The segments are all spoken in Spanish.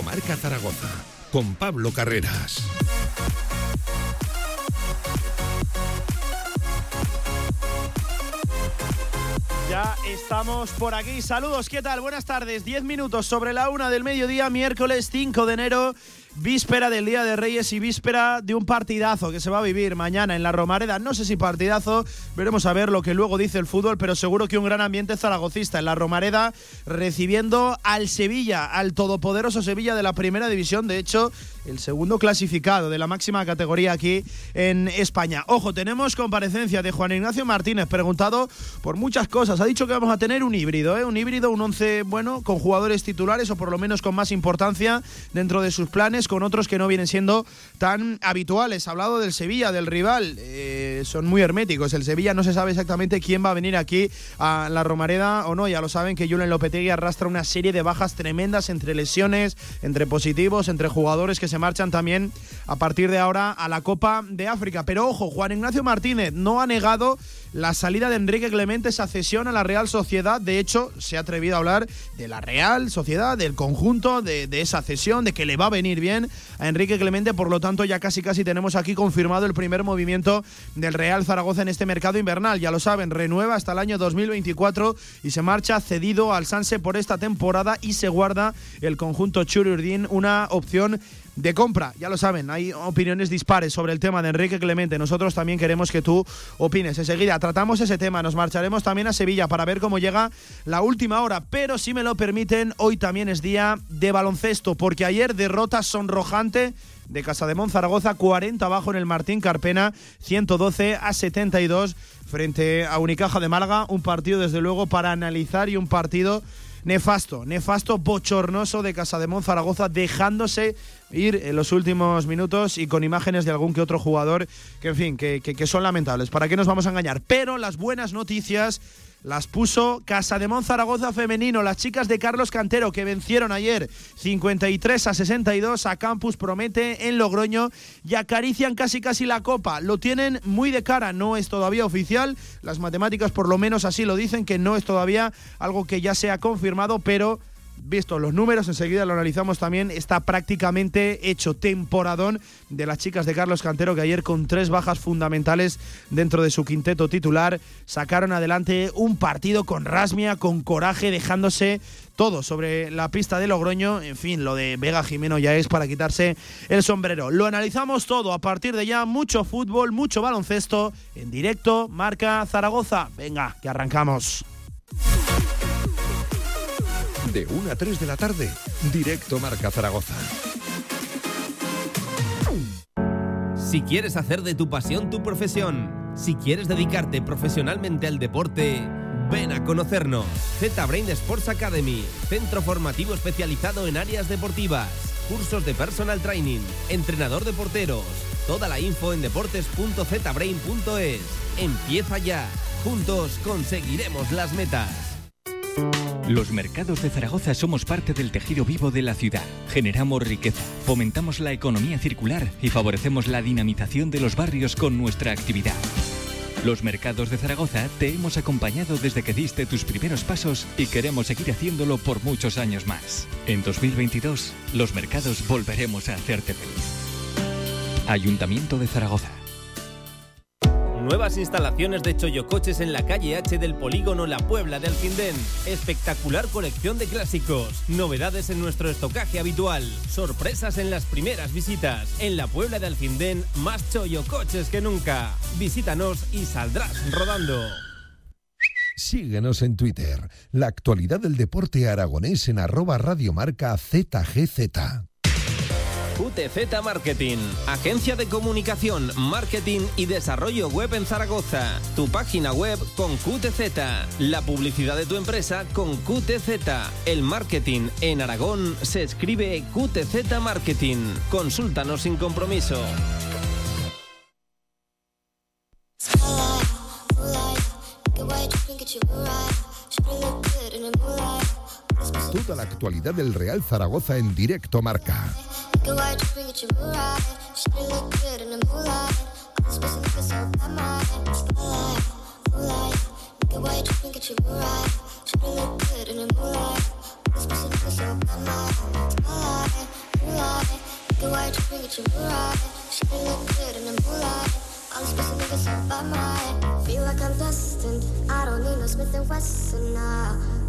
Directo Marca Zaragoza con Pablo Carreras. Ya estamos por aquí. Saludos, ¿qué tal? Buenas tardes. Diez minutos sobre la una del mediodía, miércoles 5 de enero víspera del Día de Reyes y víspera de un partidazo que se va a vivir mañana en la Romareda. No sé si partidazo, veremos a ver lo que luego dice el fútbol, pero seguro que un gran ambiente zaragocista en la Romareda recibiendo al Sevilla, al todopoderoso Sevilla de la Primera División. De hecho, el segundo clasificado de la máxima categoría aquí en España. Ojo, tenemos comparecencia de Juan Ignacio Martínez, preguntado por muchas cosas. Ha dicho que vamos a tener un híbrido, ¿eh? un híbrido, un once bueno, con jugadores titulares o por lo menos con más importancia dentro de sus planes, con otros que no vienen siendo tan habituales. Ha hablado del Sevilla, del rival. Eh, son muy herméticos. El Sevilla no se sabe exactamente quién va a venir aquí a la Romareda o no. Ya lo saben que Julen Lopetegui arrastra una serie de bajas tremendas entre lesiones, entre positivos, entre jugadores que se marchan también a partir de ahora a la Copa de África. Pero ojo, Juan Ignacio Martínez no ha negado la salida de Enrique Clemente, esa cesión a la Real Sociedad. De hecho, se ha atrevido a hablar de la Real Sociedad, del conjunto, de, esa cesión, de que le va a venir bien a Enrique Clemente. Por lo tanto, ya casi casi tenemos aquí confirmado el primer movimiento del Real Zaragoza en este mercado invernal. Ya lo saben, renueva hasta el año 2024 y se marcha cedido al Sanse por esta temporada y se guarda el conjunto Chururdín una opción de compra. Ya lo saben, hay opiniones dispares sobre el tema de Enrique Clemente. Nosotros también queremos que tú opines. Enseguida tratamos ese tema. Nos marcharemos también a Sevilla para ver cómo llega la última hora. Pero si me lo permiten, hoy también es día de baloncesto, porque ayer derrota sonrojante de Casa de Zaragoza, 40 abajo en el Martín Carpena, 112 a 72 frente a Unicaja de Málaga. Un partido, desde luego, para analizar y un partido nefasto, nefasto, bochornoso de Casa de Zaragoza, dejándose ir en los últimos minutos y con imágenes de algún que otro jugador que, en fin, que, que, son lamentables. ¿Para qué nos vamos a engañar? Pero las buenas noticias las puso Casa de Zaragoza femenino, las chicas de Carlos Cantero que vencieron ayer 53 a 62 a Campus Promete en Logroño y acarician casi casi la copa. Lo tienen muy de cara, no es todavía oficial, las matemáticas por lo menos así lo dicen, que no es todavía algo que ya se ha confirmado, pero visto los números, enseguida lo analizamos también, está prácticamente hecho temporadón de las chicas de Carlos Cantero que ayer con tres bajas fundamentales dentro de su quinteto titular sacaron adelante un partido con rasmia, con coraje, dejándose todo sobre la pista de Logroño. En fin, lo de Vega Jimeno ya es para quitarse el sombrero. Lo analizamos todo a partir de ya, mucho fútbol, mucho baloncesto en directo, marca Zaragoza. Venga, que arrancamos. De 1 a 3 de la tarde, directo Marca Zaragoza. Si quieres hacer de tu pasión tu profesión, si quieres dedicarte profesionalmente al deporte, ven a conocernos. Z-Brain Sports Academy, centro formativo especializado en áreas deportivas, cursos de personal training, entrenador de porteros. Toda la info en deportes.zbrain.es. Empieza ya. Juntos conseguiremos las metas. Los mercados de Zaragoza somos parte del tejido vivo de la ciudad. Generamos riqueza, fomentamos la economía circular y favorecemos la dinamización de los barrios con nuestra actividad. Los mercados de Zaragoza te hemos acompañado desde que diste tus primeros pasos y queremos seguir haciéndolo por muchos años más. En 2022, los mercados volveremos a hacerte feliz. Ayuntamiento de Zaragoza. Nuevas instalaciones de Choyocoches en la calle H del polígono La Puebla de Alcindén. Espectacular colección de clásicos. Novedades en nuestro estocaje habitual. Sorpresas en las primeras visitas. En la Puebla de Alcindén, más Choyocoches que nunca. Visítanos y saldrás rodando. Síguenos en Twitter. La actualidad del deporte aragonés en arroba radiomarca ZGZ. QTZ Marketing, agencia de comunicación, marketing y desarrollo web en Zaragoza. Tu página web con QTZ, la publicidad de tu empresa con QTZ. El marketing en Aragón se escribe QTZ Marketing. Consúltanos sin compromiso. Toda la actualidad del Real Zaragoza en directo marca. Good white dripping at your moonlight. She didn't look good in the moonlight. I was supposed to look so bad, my spotlight, moonlight. Good white dripping at your moonlight. She didn't look good in the moonlight. I was supposed to look so bad, my spotlight, moonlight. Good white dripping at your moonlight. She didn't look good in the moonlight. I'm supposed to look so bad, my Feel like I'm destined. I don't need no Smith and Wesson now.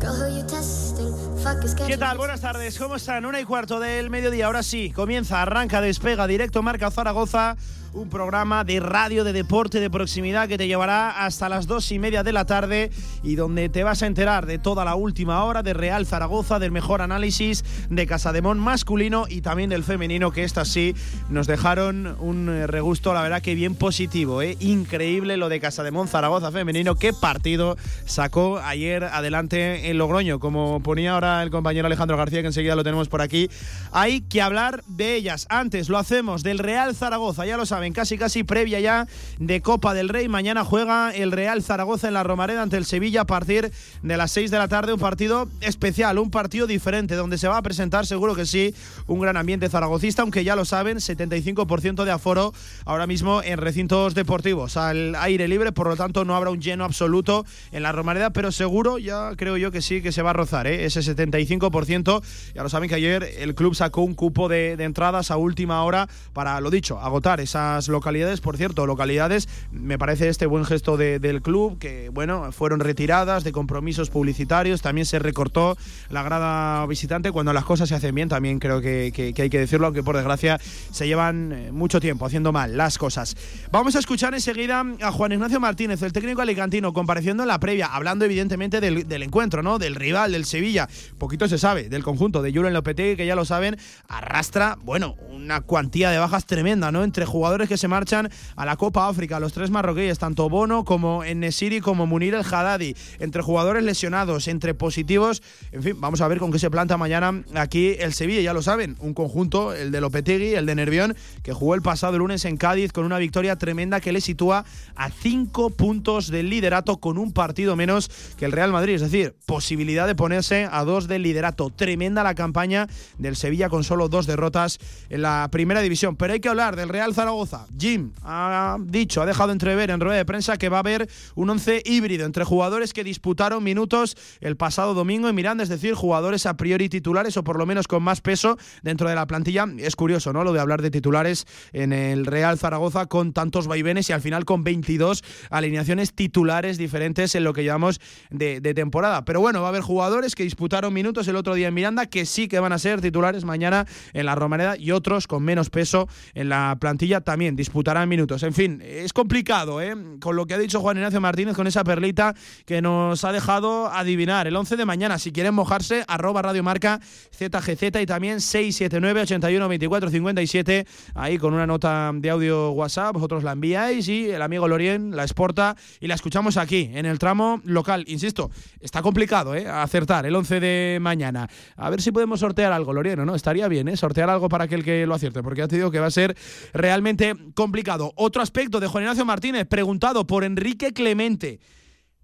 ¿Qué tal? Buenas tardes, ¿cómo están? Una y cuarto del mediodía, ahora sí, comienza, arranca, despega, directo, marca Zaragoza un programa de radio, de deporte, de proximidad que te llevará hasta las dos y media de la tarde y donde te vas a enterar de toda la última hora de Real Zaragoza, del mejor análisis de Casademón masculino y también del femenino, que estas sí nos dejaron un eh, regusto, la verdad que bien positivo, ¿eh? increíble lo de Casademón Zaragoza femenino, qué partido sacó ayer adelante en Logroño, como ponía ahora el compañero Alejandro García, que enseguida lo tenemos por aquí, hay que hablar de ellas. Antes lo hacemos del Real Zaragoza, ya lo sabes casi casi previa ya de Copa del Rey. Mañana juega el Real Zaragoza en la Romareda ante el Sevilla a partir de las 6 de la tarde. Un partido especial, un partido diferente, donde se va a presentar seguro que sí un gran ambiente zaragocista, aunque ya lo saben, 75% de aforo ahora mismo en recintos deportivos al aire libre, por lo tanto no habrá un lleno absoluto en la Romareda, pero seguro ya creo yo que sí que se va a rozar ¿eh? ese 75%. Ya lo saben que ayer el club sacó un cupo de, de entradas a última hora para, lo dicho, agotar esa localidades. Por cierto, localidades, me parece este buen gesto del club, que bueno, fueron retiradas de compromisos publicitarios, también se recortó la grada visitante. Cuando las cosas se hacen bien, también creo que, hay que decirlo, aunque por desgracia se llevan eh, mucho tiempo haciendo mal las cosas. Vamos a escuchar enseguida a Juan Ignacio Martínez, el técnico alicantino, compareciendo en la previa, hablando evidentemente del, encuentro, ¿no? Del rival, del Sevilla. Poquito se sabe del conjunto de Julen Lopetegui, que ya lo saben, arrastra, bueno, una cuantía de bajas tremenda, ¿no? Entre jugadores que se marchan a la Copa África, los tres marroquíes, tanto Bono como Enesiri como Munir el Haddadi, entre jugadores lesionados, entre positivos. En fin, vamos a ver con qué se planta mañana aquí el Sevilla, ya lo saben, un conjunto, el de Lopetegui, el de Nervión, que jugó el pasado lunes en Cádiz con una victoria tremenda que le sitúa a cinco puntos del liderato con un partido menos que el Real Madrid, es decir, posibilidad de ponerse a dos del liderato. Tremenda la campaña del Sevilla con solo dos derrotas en la primera división. Pero hay que hablar del Real Zaragoza Jim ha dicho, ha dejado entrever en rueda de prensa que va a haber un once híbrido entre jugadores que disputaron minutos el pasado domingo en Miranda, es decir, jugadores a priori titulares o por lo menos con más peso dentro de la plantilla. Es curioso, ¿no? Lo de hablar de titulares en el Real Zaragoza con tantos vaivenes y al final con 22 alineaciones titulares diferentes en lo que llamamos de, de temporada. Pero bueno, va a haber jugadores que disputaron minutos el otro día en Miranda que sí que van a ser titulares mañana en la Romareda y otros con menos peso en la plantilla también disputarán minutos. En fin, es complicado, ¿eh? Con lo que ha dicho Juan Ignacio Martínez, con esa perlita que nos ha dejado adivinar. El 11 de mañana, si quieren mojarse, arroba Radio Marca ZGZ y también 679 81 24 57. Ahí con una nota de audio WhatsApp, vosotros la enviáis y el amigo Lorien la exporta y la escuchamos aquí, en el tramo local. Insisto, está complicado, ¿eh? Acertar el 11 de mañana. A ver si podemos sortear algo, Lorien, ¿no? Estaría bien, ¿eh? Sortear algo para aquel que lo acierte, porque ya te digo que va a ser realmente complicado. Otro aspecto de Juan Ignacio Martínez, preguntado por Enrique Clemente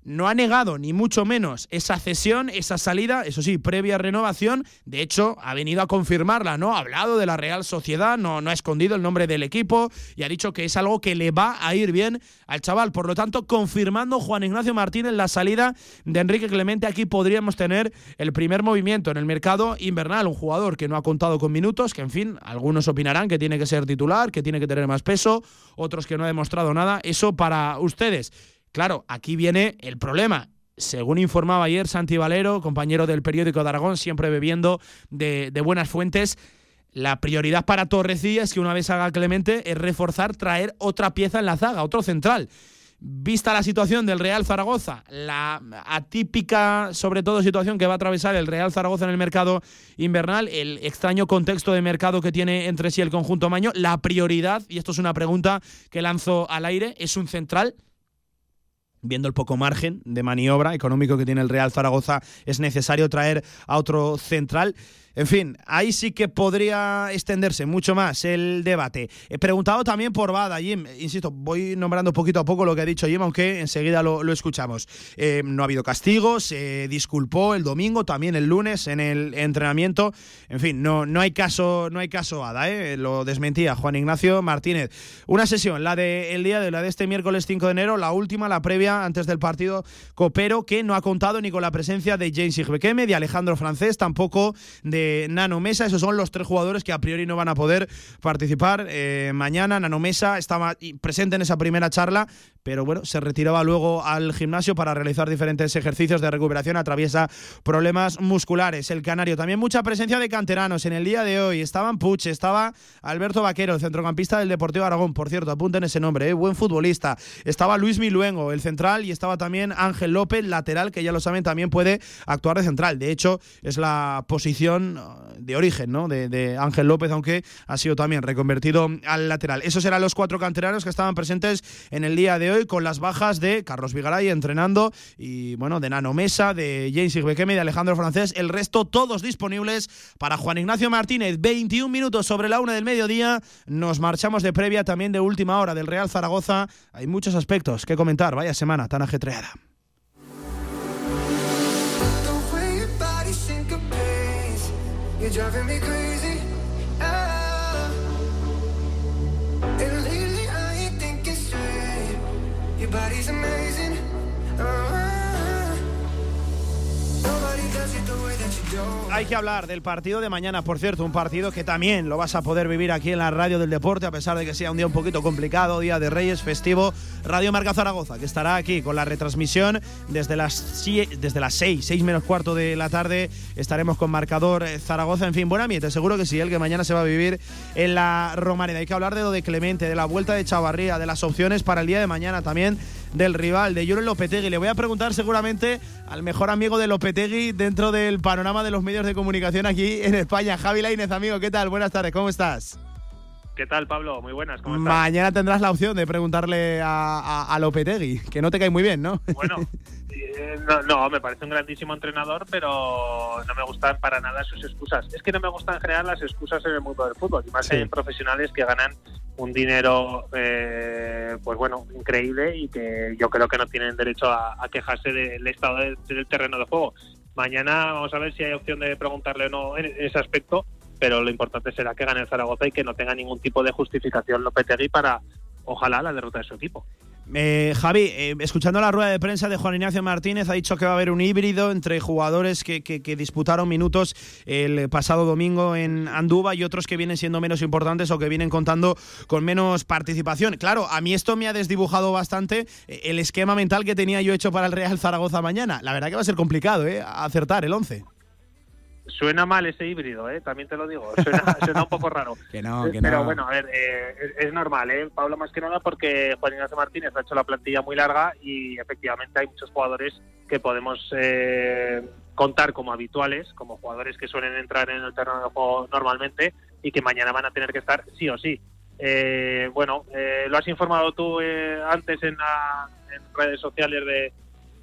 no ha negado ni mucho menos esa cesión, esa salida, eso sí, previa renovación. De hecho, ha venido a confirmarla, ¿no? Ha hablado de la Real Sociedad, no, no ha escondido el nombre del equipo y ha dicho que es algo que le va a ir bien al chaval. Por lo tanto, confirmando Juan Ignacio Martínez la salida de Enrique Clemente, aquí podríamos tener el primer movimiento en el mercado invernal. Un jugador que no ha contado con minutos, que en fin, algunos opinarán que tiene que ser titular, que tiene que tener más peso, otros que no ha demostrado nada. Eso para ustedes. Claro, aquí viene el problema. Según informaba ayer Santi Valero, compañero del periódico de Aragón, siempre bebiendo de, buenas fuentes, la prioridad para Torrecilla es que una vez haga Clemente es reforzar, traer otra pieza en la zaga, otro central. Vista la situación del Real Zaragoza, la atípica, sobre todo, situación que va a atravesar el Real Zaragoza en el mercado invernal, el extraño contexto de mercado que tiene entre sí el conjunto Maño, la prioridad, y esto es una pregunta que lanzo al aire, es un central viendo el poco margen de maniobra económico que tiene el Real Zaragoza, es necesario traer a otro central. En fin, ahí sí que podría extenderse mucho más el debate. He preguntado también por Bada, Jim. Insisto, voy nombrando poquito a poco lo que ha dicho Jim, aunque enseguida lo, escuchamos. Eh, no ha habido castigos, se disculpó el domingo, también el lunes en el entrenamiento. En fin, no, no hay caso, no hay caso Bada, ¿eh? lo desmentía Juan Ignacio Martínez. Una sesión, la de el día de la de este miércoles 5 de enero, la última, la previa antes del partido copero, que no ha contado ni con la presencia de James Igbekeme, de Alejandro Francés, tampoco de Nano Mesa. Esos son los tres jugadores que a priori no van a poder participar eh, mañana. Nano Mesa estaba presente en esa primera charla, pero bueno, se retiraba luego al gimnasio para realizar diferentes ejercicios de recuperación. Atraviesa problemas musculares. El Canario también mucha presencia de canteranos en el día de hoy. Estaban Puche, estaba Alberto Vaquero, el centrocampista del Deportivo Aragón. Por cierto, apunten ese nombre, eh, buen futbolista. Estaba Luis Miluengo, el central, y estaba también Ángel López, lateral, que ya lo saben, también puede actuar de central. De hecho, es la posición de origen, ¿no? De, Ángel López, aunque ha sido también reconvertido al lateral. Esos eran los cuatro canteranos que estaban presentes en el día de hoy, con las bajas de Carlos Vigaray entrenando y, bueno, de Nano Mesa, de James Igbekeme y de Alejandro Francés. El resto, todos disponibles para Juan Ignacio Martínez. 21 minutos sobre la una del mediodía. Nos marchamos de previa también de última hora del Real Zaragoza. Hay muchos aspectos que comentar. Vaya semana tan ajetreada. You're driving me crazy. Ah. And lately I ain't thinking straight. Your body's amazing. Ah. Nobody hay que hablar del partido de mañana, por cierto, un partido que también lo vas a poder vivir aquí en la radio del deporte, a pesar de que sea un día un poquito complicado, día de Reyes, festivo. Radio Marca Zaragoza, que estará aquí con la retransmisión desde las, desde las 6, 6 menos cuarto de la tarde. Estaremos con marcador eh, Zaragoza. En fin, buen ambiente, seguro que sí, el que mañana se va a vivir en la Romareda. Hay que hablar de lo de Clemente, de la vuelta de Chavarría, de las opciones para el día de mañana también del rival, de Jure Lopetegui. Le voy a preguntar seguramente al mejor amigo de Lopetegui dentro del panorama de los medios de comunicación aquí en España. Javi Lainez, amigo, ¿qué tal? Buenas tardes, ¿cómo estás? ¿Qué tal, Pablo? Muy buenas, ¿cómo estás? Mañana tendrás la opción de preguntarle a, a, Lopetegui, que no te cae muy bien, ¿no? Bueno, eh, no, me parece un grandísimo entrenador, pero no me gustan para nada sus excusas. Es que no me gustan en general las excusas en el mundo del fútbol, y más en profesionales que ganan un dinero, eh, pues bueno, increíble y que yo creo que no tienen derecho a, quejarse del estado del terreno de juego. Mañana vamos a ver si hay opción de preguntarle o no en ese aspecto, pero lo importante será que gane el Zaragoza y que no tenga ningún tipo de justificación Lopetegui para, ojalá, la derrota de su equipo. Eh, Javi, eh, escuchando la rueda de prensa de Juan Ignacio Martínez, ha dicho que va a haber un híbrido entre jugadores que, disputaron minutos el pasado domingo en Andúba y otros que vienen siendo menos importantes o que vienen contando con menos participación. Claro, a mí esto me ha desdibujado bastante eh, el esquema mental que tenía yo hecho para el Real Zaragoza mañana. La verdad que va a ser complicado, ¿eh? Acertar el 11. Suena mal ese híbrido, ¿eh? también te lo digo. Suena, un poco raro. que no, que Pero bueno, a ver, eh, es, normal, ¿eh? Pablo, más que nada porque Juan Ignacio Martínez ha hecho la plantilla muy larga y efectivamente hay muchos jugadores que podemos eh, contar como habituales, como jugadores que suelen entrar en el terreno de juego normalmente y que mañana van a tener que estar sí o sí. Eh, bueno, lo has informado tú antes en, en redes sociales de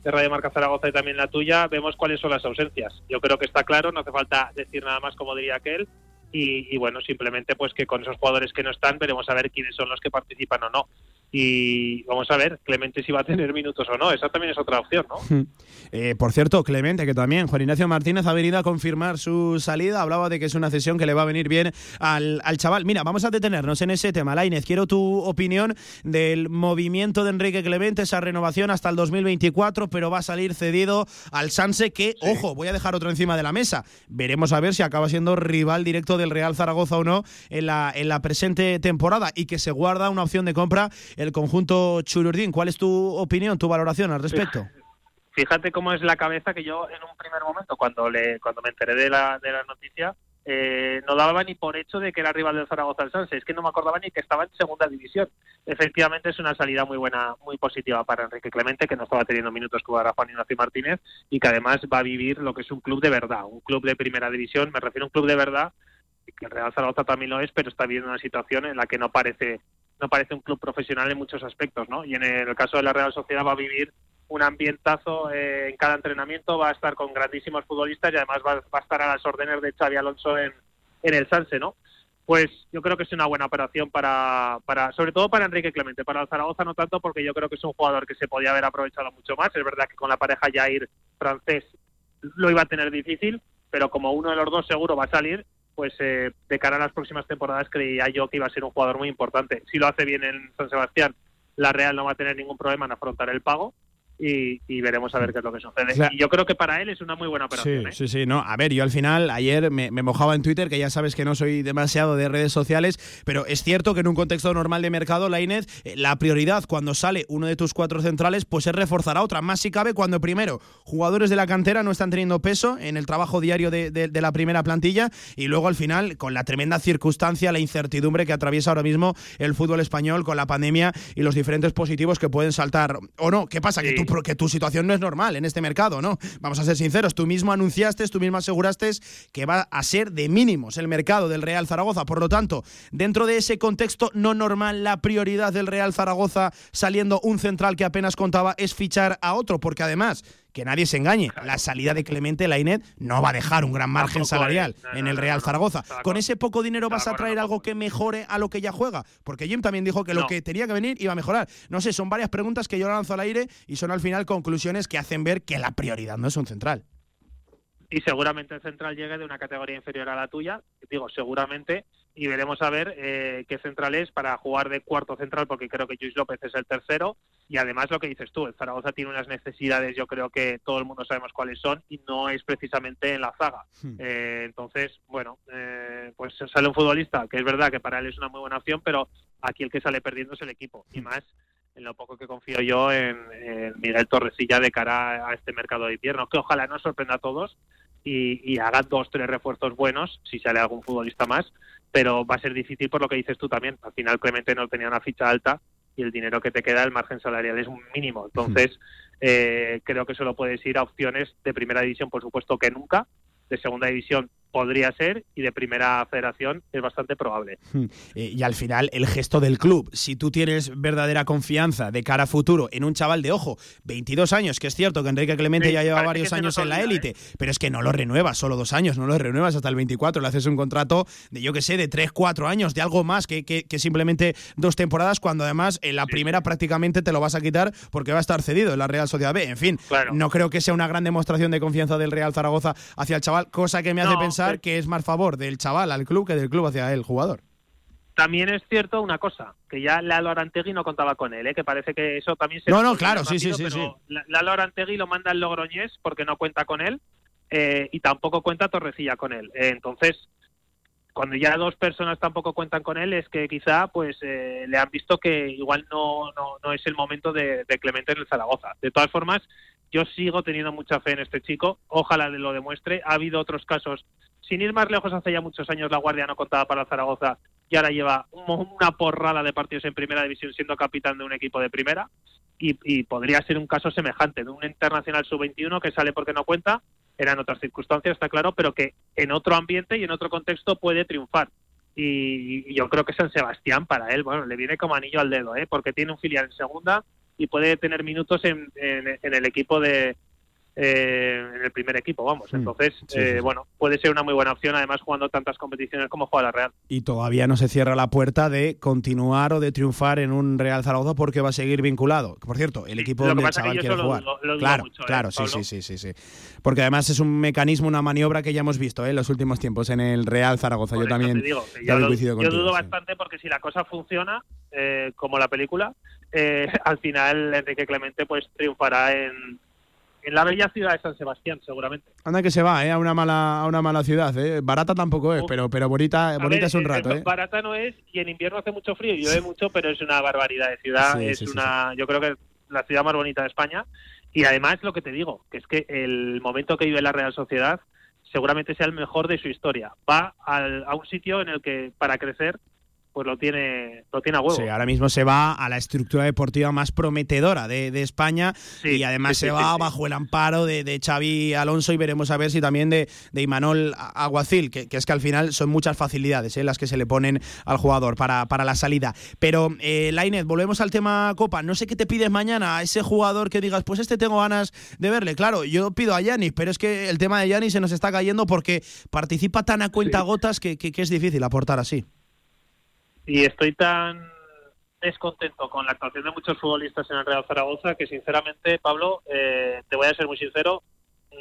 de Radio Marca Zaragoza y también la tuya, vemos cuáles son las ausencias. Yo creo que está claro, no hace falta decir nada más como diría aquel. Y, bueno, simplemente pues que con esos jugadores que no están veremos a ver quiénes son los que participan o no y vamos a ver Clemente si va a tener minutos o no. Esa también es otra opción, ¿no? Eh, por cierto, Clemente, que también Juan Ignacio Martínez ha venido a confirmar su salida. Hablaba de que es una cesión que le va a venir bien al, chaval. Mira, vamos a detenernos en ese tema. Lainez, quiero tu opinión del movimiento de Enrique Clemente, esa renovación hasta el 2024, pero va a salir cedido al Sanse, que, ojo, voy a dejar otro encima de la mesa. Veremos a ver si acaba siendo rival directo del Real Zaragoza o no en la, en la presente temporada y que se guarda una opción de compra el conjunto Chururdín. ¿Cuál es tu opinión, tu valoración al respecto? Fíjate cómo es la cabeza que yo en un primer momento, cuando le cuando me enteré de la, de la noticia, eh, no daba ni por hecho de que era rival del Zaragoza al Sanse. Es que no me acordaba ni que estaba en segunda división. Efectivamente es una salida muy buena, muy positiva para Enrique Clemente, que no estaba teniendo minutos que a Juan Ignacio Martínez y que además va a vivir lo que es un club de verdad, un club de primera división. Me refiero a un club de verdad, que el Real Zaragoza también lo es, pero está viviendo una situación en la que no parece no parece un club profesional en muchos aspectos, ¿no? Y en el caso de la Real Sociedad va a vivir un ambientazo eh, en cada entrenamiento, va a estar con grandísimos futbolistas y además va, a estar a las órdenes de Xavi Alonso en, en el Sanse, ¿no? Pues yo creo que es una buena operación para, para, sobre todo para Enrique Clemente, para el Zaragoza no tanto porque yo creo que es un jugador que se podía haber aprovechado mucho más, es verdad que con la pareja Jair francés lo iba a tener difícil, pero como uno de los dos seguro va a salir, pues eh, de cara a las próximas temporadas creía yo que iba a ser un jugador muy importante. Si lo hace bien en San Sebastián, la Real no va a tener ningún problema en afrontar el pago y, veremos a ver qué es lo que sucede. Y yo creo que para él es una muy buena operación. Sí, ¿eh? sí, sí. No, a ver, yo al final, ayer me, mojaba en Twitter, que ya sabes que no soy demasiado de redes sociales, pero es cierto que en un contexto normal de mercado, la Inés, eh, la prioridad cuando sale uno de tus cuatro centrales, pues es reforzar a otra. Más si cabe cuando primero jugadores de la cantera no están teniendo peso en el trabajo diario de, la primera plantilla y luego al final, con la tremenda circunstancia, la incertidumbre que atraviesa ahora mismo el fútbol español con la pandemia y los diferentes positivos que pueden saltar. ¿O no? ¿Qué pasa? Que tú porque tu situación no es normal en este mercado, ¿no? Vamos a ser sinceros, tú mismo anunciaste, tú mismo aseguraste que va a ser de mínimos el mercado del Real Zaragoza. Por lo tanto, dentro de ese contexto no normal, la prioridad del Real Zaragoza saliendo un central que apenas contaba es fichar a otro, porque además que nadie se engañe, la salida de Clemente Lainet no va a dejar un gran margen salarial en el Real Zaragoza. ¿Con ese poco dinero vas a traer algo que mejore a lo que ya juega? Porque Jim también dijo que lo que tenía que venir iba a mejorar. No sé, son varias preguntas que yo lanzo al aire y son al final conclusiones que hacen ver que la prioridad no es un central. Y seguramente el central llegue de una categoría inferior a la tuya, digo seguramente, y veremos a ver eh, qué central es para jugar de cuarto central, porque creo que Luis López es el tercero, y además lo que dices tú, el Zaragoza tiene unas necesidades, yo creo que todo el mundo sabemos cuáles son, y no es precisamente en la zaga. Hmm. Eh, entonces, bueno, eh, pues sale un futbolista, que es verdad que para él es una muy buena opción, pero aquí el que sale perdiendo es el equipo, y hmm. más en lo poco que confío yo en, en Miguel Torresilla de cara a este mercado de invierno, que ojalá nos sorprenda a todos, y, haga dos, tres refuerzos buenos, si sale algún futbolista más, pero va a ser difícil por lo que dices tú también. Al final Clemente no tenía una ficha alta y el dinero que te queda, el margen salarial es un mínimo. Entonces, eh, creo que solo puedes ir a opciones de primera división, por supuesto que nunca, de segunda división podría ser y de primera federación es bastante probable. Hmm. Eh, y al final el gesto del club, si tú tienes verdadera confianza de cara a futuro en un chaval de ojo, 22 años, que es cierto que Enrique Clemente ya lleva varios años en la élite, ¿eh? pero es que no lo renuevas solo dos años, no lo renuevas hasta el 24, le haces un contrato de yo que sé, de 3, 4 años, de algo más que, que, simplemente dos temporadas, cuando además en la primera prácticamente te lo vas a quitar porque va a estar cedido en la Real Sociedad B. En fin, no creo que sea una gran demostración de confianza del Real Zaragoza hacia el chaval, cosa que me hace pensar que es más favor del chaval al club que del club hacia el jugador. También es cierto una cosa, que ya Lalo Arantegui no contaba con él, ¿eh? que parece que eso también se... No, no, claro, sí, sí, sí, sí. Lalo Arantegui lo manda el Logroñés porque no cuenta con él eh, y tampoco cuenta Torrecilla con él. Eh, entonces, cuando ya dos personas tampoco cuentan con él es que quizá pues le han visto que igual no, no, no es el momento de, de, Clemente en el Zaragoza. De todas formas, yo sigo teniendo mucha fe en este chico, ojalá lo demuestre. Ha habido otros casos sin ir más lejos, hace ya muchos años la Guardia no contaba para Zaragoza y ahora lleva una porrada de partidos en primera división siendo capitán de un equipo de primera y, podría ser un caso semejante de un internacional sub-21 que sale porque no cuenta, eran otras circunstancias, está claro, pero que en otro ambiente y en otro contexto puede triunfar. Y, yo creo que San Sebastián para él, bueno, le viene como anillo al dedo, ¿eh? porque tiene un filial en segunda y puede tener minutos en el equipo de, eh, en el primer equipo, vamos. Hmm. Entonces, eh, bueno, puede ser una muy buena opción, además jugando tantas competiciones como juega la Real. Y todavía no se cierra la puerta de continuar o de triunfar en un Real Zaragoza porque va a seguir vinculado. Por cierto, el equipo donde el chaval quiere jugar. claro, ¿eh, claro, sí, sí, sí, sí, sí. Porque además es un mecanismo, una maniobra que ya hemos visto en los últimos tiempos en el Real Zaragoza. yo también yo, dudo bastante porque si la cosa funciona, como la película, al final Enrique Clemente pues triunfará en en la bella ciudad de San Sebastián, seguramente. Anda que se va, ¿eh? A una mala, a una mala ciudad, ¿eh? Barata tampoco es, pero, pero bonita, bonita es un rato, ¿eh? Barata no es, y en invierno hace mucho frío, y llueve mucho, pero es una barbaridad de ciudad. es una, yo creo que es la ciudad más bonita de España. Y además lo que te digo, que es que el momento que vive la Real Sociedad seguramente sea el mejor de su historia. Va a un sitio en el que para crecer pues lo tiene, lo tiene a huevo. Sí, ahora mismo se va a la estructura deportiva más prometedora de, España y además se va bajo el amparo de, de, Xavi Alonso y veremos a ver si también de, de Imanol Aguacil, que, es que al final son muchas facilidades ¿eh? las que se le ponen al jugador para, para la salida. Pero, eh, Lainez, volvemos al tema Copa. No sé qué te pides mañana a ese jugador que digas, pues este tengo ganas de verle. Claro, yo pido a Yanis, pero es que el tema de Yanis se nos está cayendo porque participa tan a cuenta gotas que, que es difícil aportar así y estoy tan descontento con la actuación de muchos futbolistas en el Real Zaragoza que sinceramente, Pablo, eh, te voy a ser muy sincero,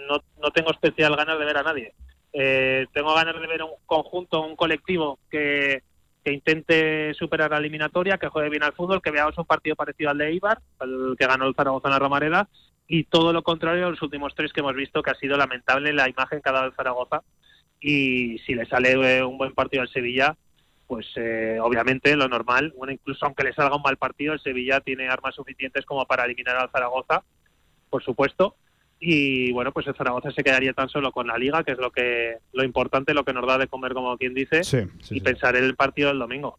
no, no tengo especial ganas de ver a nadie. Eh, tengo ganas de ver un conjunto, un colectivo que, que intente superar la eliminatoria, que juegue bien al fútbol, que veamos un partido parecido al de Eibar, el que ganó el Zaragoza en la Romareda, y todo lo contrario a los últimos tres que hemos visto, que ha sido lamentable la imagen que ha dado el Zaragoza. Y si le sale eh, un buen partido al Sevilla, pues eh, obviamente lo normal, bueno, incluso aunque le salga un mal partido, el Sevilla tiene armas suficientes como para eliminar al Zaragoza, por supuesto, y bueno, pues el Zaragoza se quedaría tan solo con la liga, que es lo que lo importante, lo que nos da de comer, como quien dice, y pensar en el partido del domingo.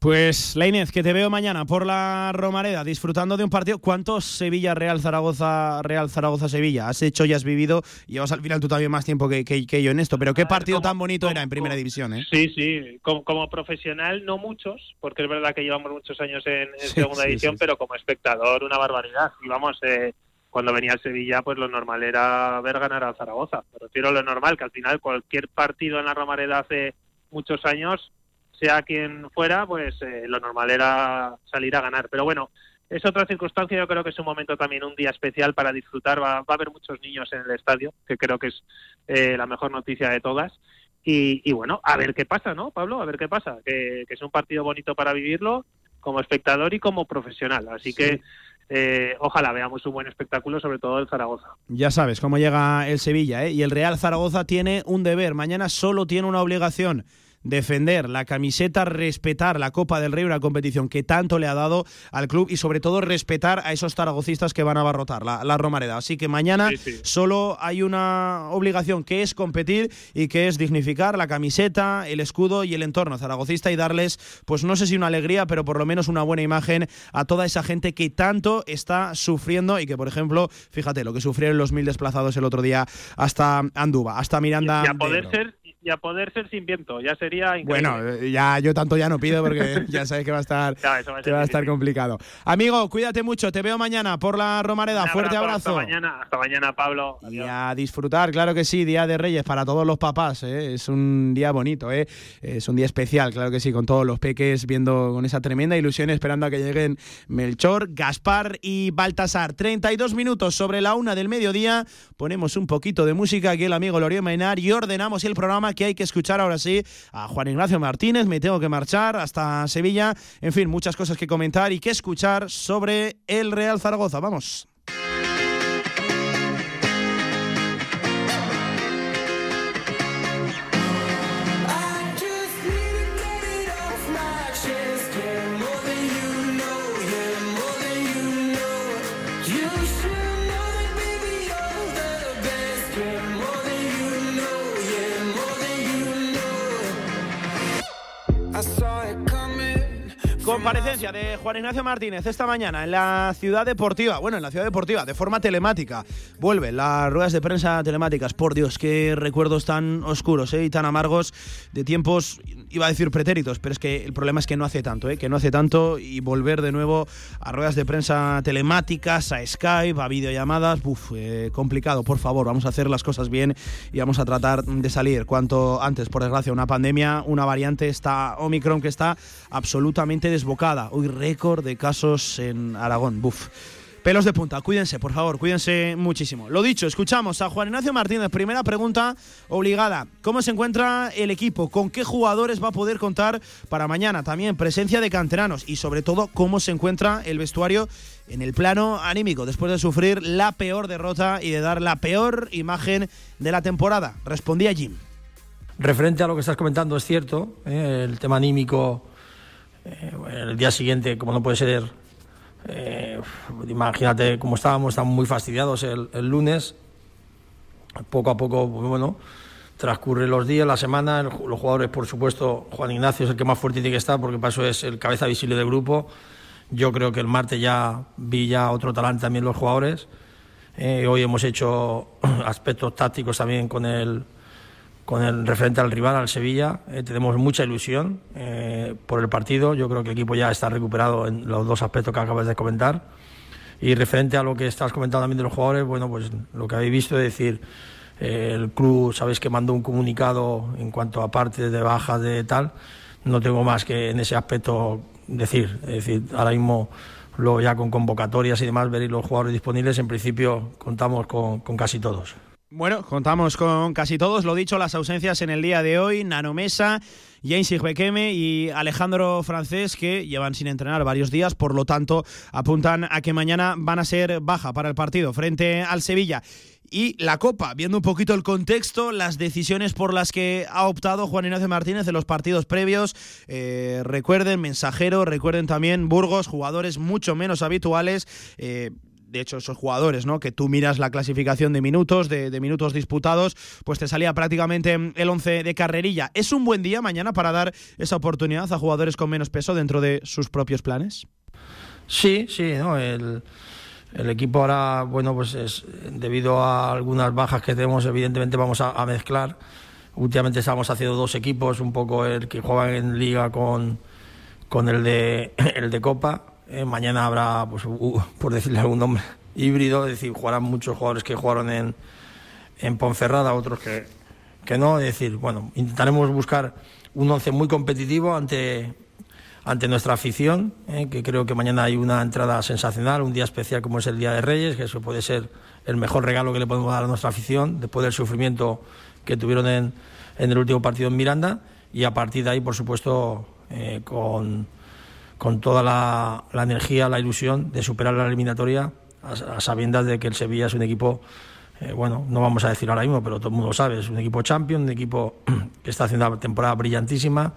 Pues Lainez, que te veo mañana por la Romareda disfrutando de un partido. ¿Cuántos Sevilla Real Zaragoza Real Zaragoza Sevilla has hecho y has vivido? Llevas al final tú también más tiempo que, que, yo en esto, pero qué partido tan bonito era en Primera División, ¿eh? Sí, sí. Como, profesional no muchos, porque es verdad que llevamos muchos años en, Segunda División, pero como espectador una barbaridad. Y vamos, eh, cuando venía el Sevilla, pues lo normal era ver ganar al Zaragoza. Me refiero a lo normal, que al final cualquier partido en la Romareda hace muchos años sea quien fuera, pues eh, lo normal era salir a ganar. Pero bueno, es otra circunstancia, yo creo que es un momento también, un día especial para disfrutar. Va, a haber muchos niños en el estadio, que creo que es eh, la mejor noticia de todas. Y, bueno, a ver qué pasa, ¿no, Pablo? A ver qué pasa. Que, es un partido bonito para vivirlo como espectador y como profesional. Así que eh, ojalá veamos un buen espectáculo, sobre todo el Zaragoza. Ya sabes cómo llega el Sevilla, ¿eh? Y el Real Zaragoza tiene un deber. Mañana solo tiene una obligación defender la camiseta, respetar la Copa del Rey, una competición que tanto le ha dado al club y sobre todo respetar a esos zaragocistas que van a abarrotar la, Romareda. Así que mañana solo hay una obligación que es competir y que es dignificar la camiseta, el escudo y el entorno zaragocista y darles, pues no sé si una alegría, pero por lo menos una buena imagen a toda esa gente que tanto está sufriendo y que, por ejemplo, fíjate lo que sufrieron los mil desplazados el otro día hasta Anduba, hasta Miranda. Y a poder ser y a poder ser sin viento, ya sería increíble. Bueno, ya yo tanto ya no pido porque ya sabes que va a estar, va a, estar complicado. Amigo, cuídate mucho, te veo mañana por la Romareda. Fuerte abrazo. Hasta mañana, hasta mañana, Pablo. Y a disfrutar, claro que sí, Día de Reyes para todos los papás, ¿eh? es un día bonito, ¿eh? es un día especial, claro que sí, con todos los peques viendo con esa tremenda ilusión esperando a que lleguen Melchor, Gaspar y Baltasar. 32 minutos sobre la una del mediodía, ponemos un poquito de música aquí el amigo Lorio Mainar y ordenamos el programa que hay que escuchar ahora sí a Juan Ignacio Martínez. Me tengo que marchar hasta Sevilla. En fin, muchas cosas que comentar y que escuchar sobre el Real Zaragoza. Vamos. Comparecencia de Juan Ignacio Martínez esta mañana en la Ciudad Deportiva. Bueno, en la Ciudad Deportiva, de forma telemática. Vuelven las ruedas de prensa telemáticas. Por Dios, qué recuerdos tan oscuros ¿eh? y tan amargos de tiempos, iba a decir pretéritos, pero es que el problema es que no hace tanto, ¿eh? que no hace tanto y volver de nuevo a ruedas de prensa telemáticas, a Skype, a videollamadas, uf, eh, complicado. Por favor, vamos a hacer las cosas bien y vamos a tratar de salir cuanto antes. Por desgracia, una pandemia, una variante, esta Omicron que está absolutamente desbocada. Hoy récord de casos en Aragón. Buf. Pelos de punta, cuídense, por favor, cuídense muchísimo. Lo dicho, escuchamos a Juan Ignacio Martínez. Primera pregunta obligada. ¿Cómo se encuentra el equipo? ¿Con qué jugadores va a poder contar para mañana? También presencia de canteranos y sobre todo cómo se encuentra el vestuario en el plano anímico después de sufrir la peor derrota y de dar la peor imagen de la temporada. Respondía Jim. Referente a lo que estás comentando, es cierto, ¿eh? el tema anímico eh, el día siguiente, como no puede ser, eh, imagínate cómo estábamos, estábamos muy fastidiados el, lunes. Poco a poco, pues bueno, transcurren los días, la semana, los jugadores, por supuesto, Juan Ignacio es el que más fuerte tiene que estar porque para eso es el cabeza visible del grupo. Yo creo que el martes ya vi ya otro talante también los jugadores. Eh, hoy hemos hecho aspectos tácticos también con el, con el referente al rival, al Sevilla. Eh, tenemos mucha ilusión eh, por el partido. Yo creo que el equipo ya está recuperado en los dos aspectos que acabas de comentar. Y referente a lo que estás comentando también de los jugadores, bueno, pues lo que habéis visto es decir eh, el club, sabéis que mandó un comunicado en cuanto a partes de bajas de tal. No tengo más que en ese aspecto decir. Es decir, ahora mismo, luego ya con convocatorias y demás, veréis los jugadores disponibles. En principio, contamos con, con casi todos. Bueno, contamos con casi todos. Lo dicho, las ausencias en el día de hoy: Nanomesa, James Bekeme y Alejandro Francés, que llevan sin entrenar varios días, por lo tanto, apuntan a que mañana van a ser baja para el partido frente al Sevilla y la Copa, viendo un poquito el contexto, las decisiones por las que ha optado Juan Ignacio Martínez en los partidos previos. Eh, recuerden, mensajero, recuerden también Burgos, jugadores mucho menos habituales. Eh, de hecho, esos jugadores, ¿no? Que tú miras la clasificación de minutos, de, minutos disputados, pues te salía prácticamente el 11 de carrerilla. ¿Es un buen día mañana para dar esa oportunidad a jugadores con menos peso dentro de sus propios planes? Sí, sí, ¿no? El, el equipo ahora, bueno, pues es, debido a algunas bajas que tenemos, evidentemente vamos a, mezclar. Últimamente estamos haciendo dos equipos, un poco el que juega en liga con, con el, de, el de Copa. Eh, mañana habrá, pues, uh, por decirle algún nombre, híbrido, es decir, jugarán muchos jugadores que jugaron en, en Ponferrada, otros que, que no. Es decir, bueno, intentaremos buscar un once muy competitivo ante ante nuestra afición, eh, que creo que mañana hay una entrada sensacional, un día especial como es el Día de Reyes, que eso puede ser el mejor regalo que le podemos dar a nuestra afición después del sufrimiento que tuvieron en, en el último partido en Miranda y a partir de ahí, por supuesto, eh, con, con, toda la, la, energía, la ilusión de superar la eliminatoria a, sabiendas de que el Sevilla es un equipo eh, bueno, no vamos a decir ahora mismo, pero todo el mundo lo sabe, es un equipo champion, un equipo que está haciendo una temporada brillantísima,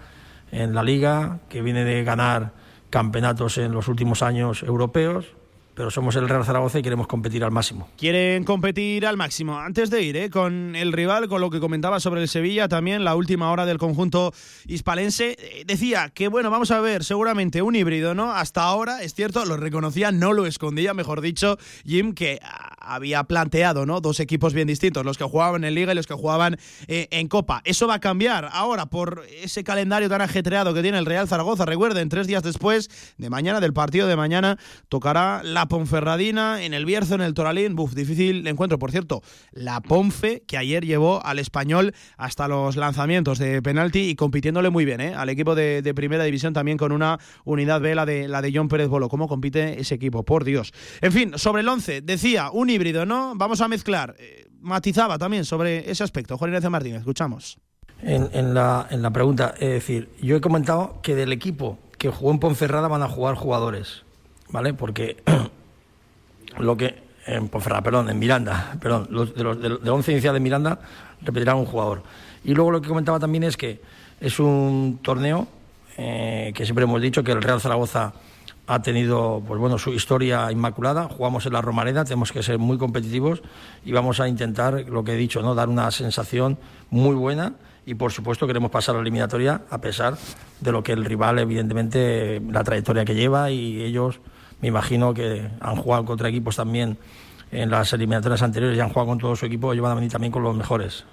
en la liga, que viene de ganar campeonatos en los últimos años europeos, pero somos el Real Zaragoza y queremos competir al máximo. Quieren competir al máximo. Antes de ir ¿eh? con el rival, con lo que comentaba sobre el Sevilla, también la última hora del conjunto hispalense, eh, decía que bueno, vamos a ver, seguramente un híbrido, ¿no? Hasta ahora, es cierto, lo reconocía, no lo escondía, mejor dicho, Jim, que había planteado, ¿no? Dos equipos bien distintos, los que jugaban en Liga y los que jugaban eh, en Copa. Eso va a cambiar ahora por ese calendario tan ajetreado que tiene el Real Zaragoza. Recuerden, tres días después de mañana, del partido de mañana, tocará la Ponferradina, en el Bierzo, en el Toralín. Buf, difícil encuentro. Por cierto, la Ponfe, que ayer llevó al español hasta los lanzamientos de penalti y compitiéndole muy bien, ¿eh? Al equipo de, primera división también con una unidad B, la de, la de John Pérez Bolo. ¿Cómo compite ese equipo? Por Dios. En fin, sobre el 11, decía, un híbrido, ¿no? Vamos a mezclar. Eh, matizaba también sobre ese aspecto. Juan Ignacio Martínez, escuchamos. En, la, en la pregunta, es decir, yo he comentado que del equipo que jugó en Ponferrada van a jugar jugadores, ¿vale? Porque lo que en Ponferrada, perdón, en Miranda, perdón, los, de los del de 11 inicial de Miranda repetirán un jugador. Y luego lo que comentaba también es que es un torneo eh, que siempre hemos dicho que el Real Zaragoza ha tenido pues bueno su historia inmaculada jugamos en la Romareda tenemos que ser muy competitivos y vamos a intentar lo que he dicho no dar una sensación muy buena y por supuesto queremos pasar a la eliminatoria a pesar de lo que el rival evidentemente la trayectoria que lleva y ellos me imagino que han jugado contra equipos también en las eliminatorias anteriores y han jugado con todo su equipo y van a venir también con los mejores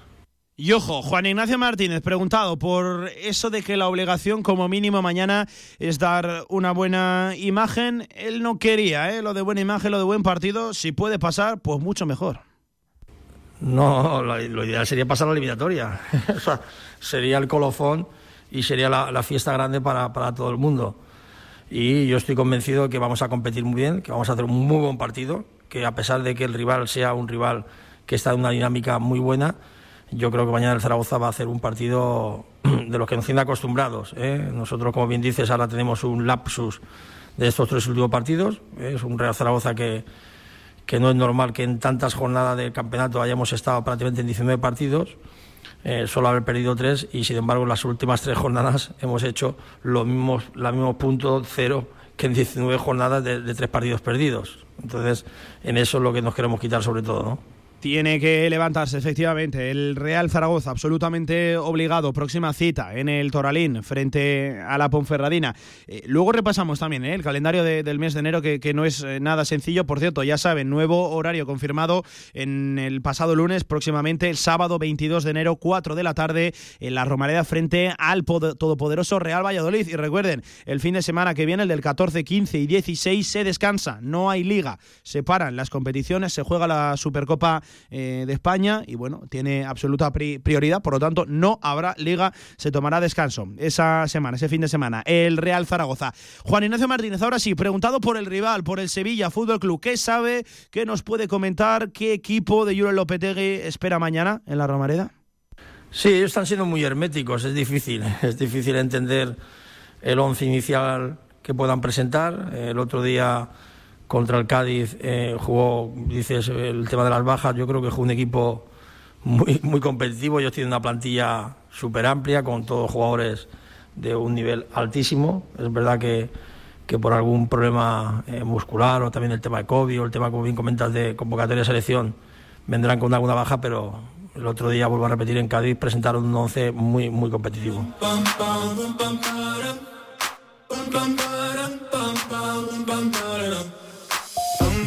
y ojo, Juan Ignacio Martínez, preguntado por eso de que la obligación como mínimo mañana es dar una buena imagen. Él no quería, ¿eh? Lo de buena imagen, lo de buen partido. Si puede pasar, pues mucho mejor. No, lo, lo ideal sería pasar a la eliminatoria. o sea, sería el colofón y sería la, la fiesta grande para, para, todo el mundo. Y yo estoy convencido que vamos a competir muy bien, que vamos a hacer un muy buen partido, que a pesar de que el rival sea un rival que está en una dinámica muy buena, yo creo que mañana el Zaragoza va a hacer un partido de los que nos tiene acostumbrados. ¿eh? Nosotros, como bien dices, ahora tenemos un lapsus de estos tres últimos partidos. Es un Real Zaragoza que, que no es normal que en tantas jornadas del campeonato hayamos estado prácticamente en 19 partidos, eh, solo haber perdido tres y sin embargo en las últimas tres jornadas hemos hecho los mismos, los mismos puntos cero que en 19 jornadas de, de tres partidos perdidos. Entonces, en eso es lo que nos queremos quitar sobre todo, ¿no? Tiene que levantarse, efectivamente. El Real Zaragoza, absolutamente obligado. Próxima cita en el Toralín, frente a la Ponferradina. Eh, luego repasamos también eh, el calendario del mes de enero, que, no es eh, nada sencillo. Por cierto, ya saben, nuevo horario confirmado en el pasado lunes, próximamente el sábado 22 de enero, 4 de la tarde, en la Romareda, frente al todopoderoso Real Valladolid. Y recuerden, el fin de semana que viene, el del 14, 15 y 16, se descansa. No hay liga. Se paran las competiciones, se juega la Supercopa eh, de España y bueno, tiene absoluta prioridad, por lo tanto no habrá liga, se tomará descanso esa semana, ese fin de semana, el Real Zaragoza. Juan Ignacio Martínez, ahora sí, preguntado por el rival, por el Sevilla Fútbol Club, ¿qué sabe, qué nos puede comentar, qué equipo de Julio Lopetegui espera mañana en la Romareda? Sí, ellos están siendo muy herméticos, es difícil, es difícil entender el once inicial que puedan presentar. El otro día contra el Cádiz eh, jugó, dices, el tema de las bajas, yo creo que fue un equipo muy, muy competitivo, ellos tienen una plantilla súper amplia con todos jugadores de un nivel altísimo, es verdad que, que por algún problema eh, muscular o también el tema de COVID o el tema, como bien comentas, de convocatoria de selección, vendrán con alguna baja, pero el otro día, vuelvo a repetir, en Cádiz presentaron un once muy, muy competitivo.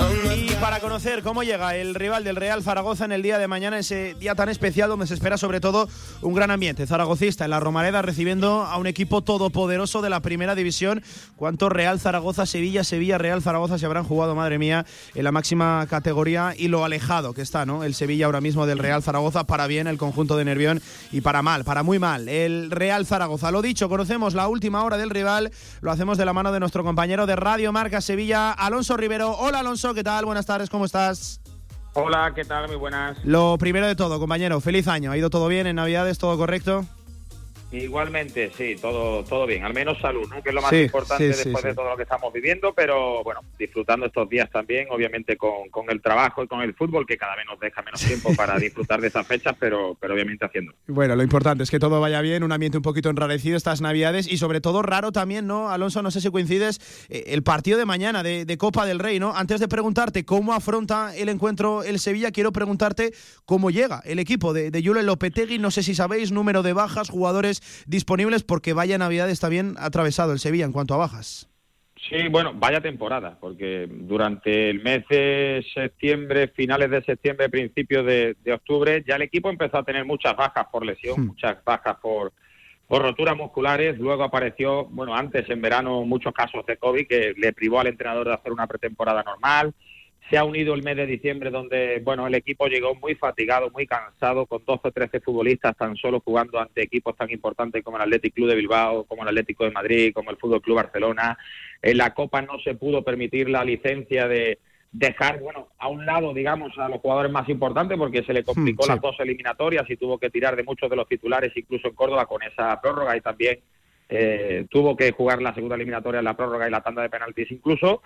Y para conocer cómo llega el rival del Real Zaragoza en el día de mañana, ese día tan especial donde se espera sobre todo un gran ambiente zaragocista en la Romareda recibiendo a un equipo todopoderoso de la primera división. ¿Cuánto Real Zaragoza, Sevilla, Sevilla, Real Zaragoza se habrán jugado, madre mía, en la máxima categoría y lo alejado que está, ¿no? El Sevilla ahora mismo del Real Zaragoza, para bien el conjunto de Nervión y para mal, para muy mal. El Real Zaragoza, lo dicho, conocemos la última hora del rival, lo hacemos de la mano de nuestro compañero de Radio Marca Sevilla, Alonso Rivero. Hola Alonso. ¿Qué tal? Buenas tardes, ¿cómo estás? Hola, ¿qué tal? Muy buenas. Lo primero de todo, compañero, feliz año. ¿Ha ido todo bien en Navidades? ¿Todo correcto? Igualmente, sí, todo, todo bien, al menos salud, ¿no? que es lo más importante después de todo lo que estamos viviendo, pero bueno, disfrutando estos días también, obviamente con, con, el trabajo y con el fútbol, que cada vez nos deja menos tiempo para disfrutar de esas fechas, pero, pero obviamente haciendo. Bueno, lo importante es que todo vaya bien, un ambiente un poquito enrarecido estas Navidades y sobre todo raro también, ¿no? Alonso, no sé si coincides, eh, el partido de mañana de, Copa del Rey, ¿no? Antes de preguntarte cómo afronta el encuentro el Sevilla, quiero preguntarte cómo llega el equipo de, de Julio Lopetegui, no sé si sabéis, número de bajas, jugadores disponibles porque vaya Navidad está bien atravesado el Sevilla en cuanto a bajas. Sí, bueno, vaya temporada, porque durante el mes de septiembre, finales de septiembre, principios de, octubre, ya el equipo empezó a tener muchas bajas por lesión, hmm. muchas bajas por, por roturas musculares. Luego apareció, bueno, antes en verano muchos casos de COVID que le privó al entrenador de hacer una pretemporada normal se ha unido el mes de diciembre donde bueno el equipo llegó muy fatigado, muy cansado, con 12 o 13 futbolistas tan solo jugando ante equipos tan importantes como el Athletic Club de Bilbao, como el Atlético de Madrid, como el Fútbol Club Barcelona. En la Copa no se pudo permitir la licencia de dejar bueno a un lado digamos a los jugadores más importantes porque se le complicó hmm, las dos eliminatorias y tuvo que tirar de muchos de los titulares incluso en Córdoba con esa prórroga y también eh, tuvo que jugar la segunda eliminatoria en la prórroga y la tanda de penaltis incluso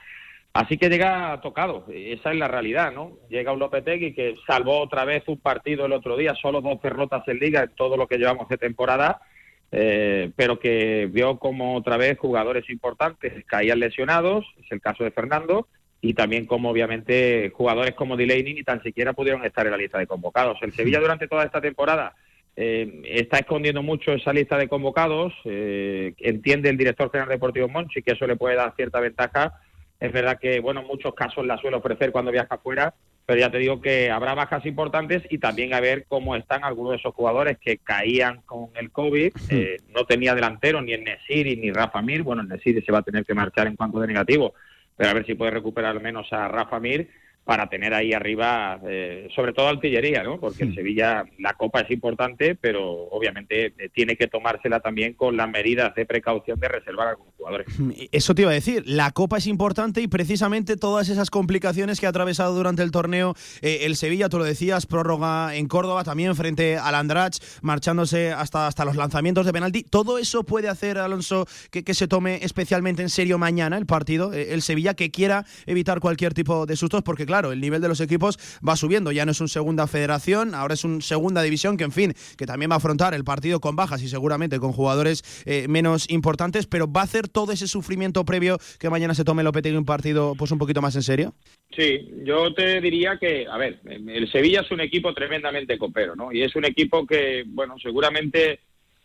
Así que llega tocado, esa es la realidad, ¿no? Llega un Lopetegui que salvó otra vez un partido el otro día, solo dos derrotas en liga en todo lo que llevamos de temporada, eh, pero que vio como otra vez jugadores importantes caían lesionados, es el caso de Fernando, y también como obviamente jugadores como Delaney ni tan siquiera pudieron estar en la lista de convocados. El Sevilla durante toda esta temporada eh, está escondiendo mucho esa lista de convocados, eh, entiende el director general deportivo Monchi que eso le puede dar cierta ventaja es verdad que, bueno, en muchos casos la suelo ofrecer cuando viaja afuera, pero ya te digo que habrá bajas importantes y también a ver cómo están algunos de esos jugadores que caían con el COVID. Eh, no tenía delantero ni en Nesiri ni Rafa Mir. Bueno, el Nesiri se va a tener que marchar en cuanto de negativo, pero a ver si puede recuperar al menos a Rafa Mir para tener ahí arriba, eh, sobre todo artillería, ¿no? Porque en Sevilla la Copa es importante, pero obviamente eh, tiene que tomársela también con las medidas de precaución de reservar a algunos jugadores. Eso te iba a decir, la Copa es importante y precisamente todas esas complicaciones que ha atravesado durante el torneo eh, el Sevilla, tú lo decías, prórroga en Córdoba también frente al Andrach, marchándose hasta, hasta los lanzamientos de penalti, todo eso puede hacer, Alonso, que, que se tome especialmente en serio mañana el partido, el Sevilla, que quiera evitar cualquier tipo de sustos, porque claro, el nivel de los equipos va subiendo. Ya no es un segunda federación, ahora es un segunda división que, en fin, que también va a afrontar el partido con bajas y seguramente con jugadores eh, menos importantes, pero va a hacer todo ese sufrimiento previo que mañana se tome Lopetegui un partido pues un poquito más en serio. Sí, yo te diría que, a ver, el Sevilla es un equipo tremendamente copero, ¿no? Y es un equipo que, bueno, seguramente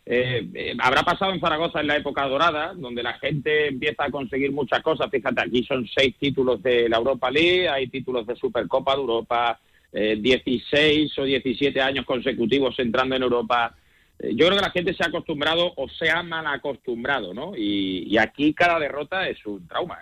eh, eh, habrá pasado en Zaragoza en la época dorada, donde la gente empieza a conseguir muchas cosas. Fíjate, aquí son seis títulos de la Europa League, hay títulos de Supercopa de Europa, 16 eh, o 17 años consecutivos entrando en Europa. yo creo que la gente se ha acostumbrado o se ha mal acostumbrado, ¿no? Y, aquí cada derrota es un trauma.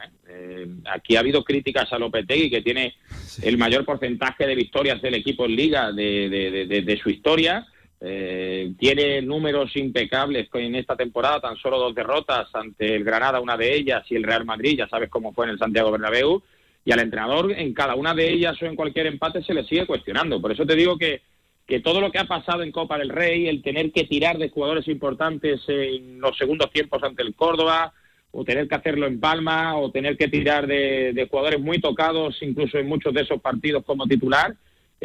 aquí ha habido críticas a Lopetegui, que tiene el mayor porcentaje de victorias del equipo en Liga de su historia eh, tiene números impecables en esta temporada, tan solo dos derrotas ante el Granada, una de ellas, y el Real Madrid, ya sabes cómo fue en el Santiago Bernabéu, y al entrenador en cada una de ellas o en cualquier empate se le sigue cuestionando. Por eso te digo que, que todo lo que ha pasado en Copa del Rey, el tener que tirar de jugadores importantes en los segundos tiempos ante el Córdoba, o tener que hacerlo en Palma, o tener que tirar de, de jugadores muy tocados, incluso en muchos de esos partidos como titular,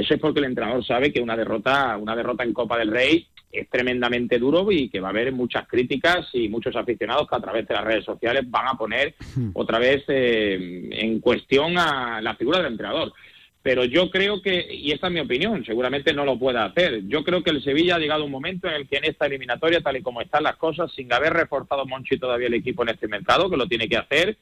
eso es porque el entrenador sabe que una derrota, una derrota en Copa del Rey es tremendamente duro y que va a haber muchas críticas y muchos aficionados que a través de las redes sociales van a poner hmm. otra vez eh, en cuestión a la figura del entrenador. Pero yo creo que, y esta es mi opinión, seguramente no lo pueda hacer. Yo creo que el Sevilla ha llegado un momento en el que en esta eliminatoria, tal y como están las cosas, sin haber reforzado Monchi todavía el equipo en este mercado, que lo tiene que hacer,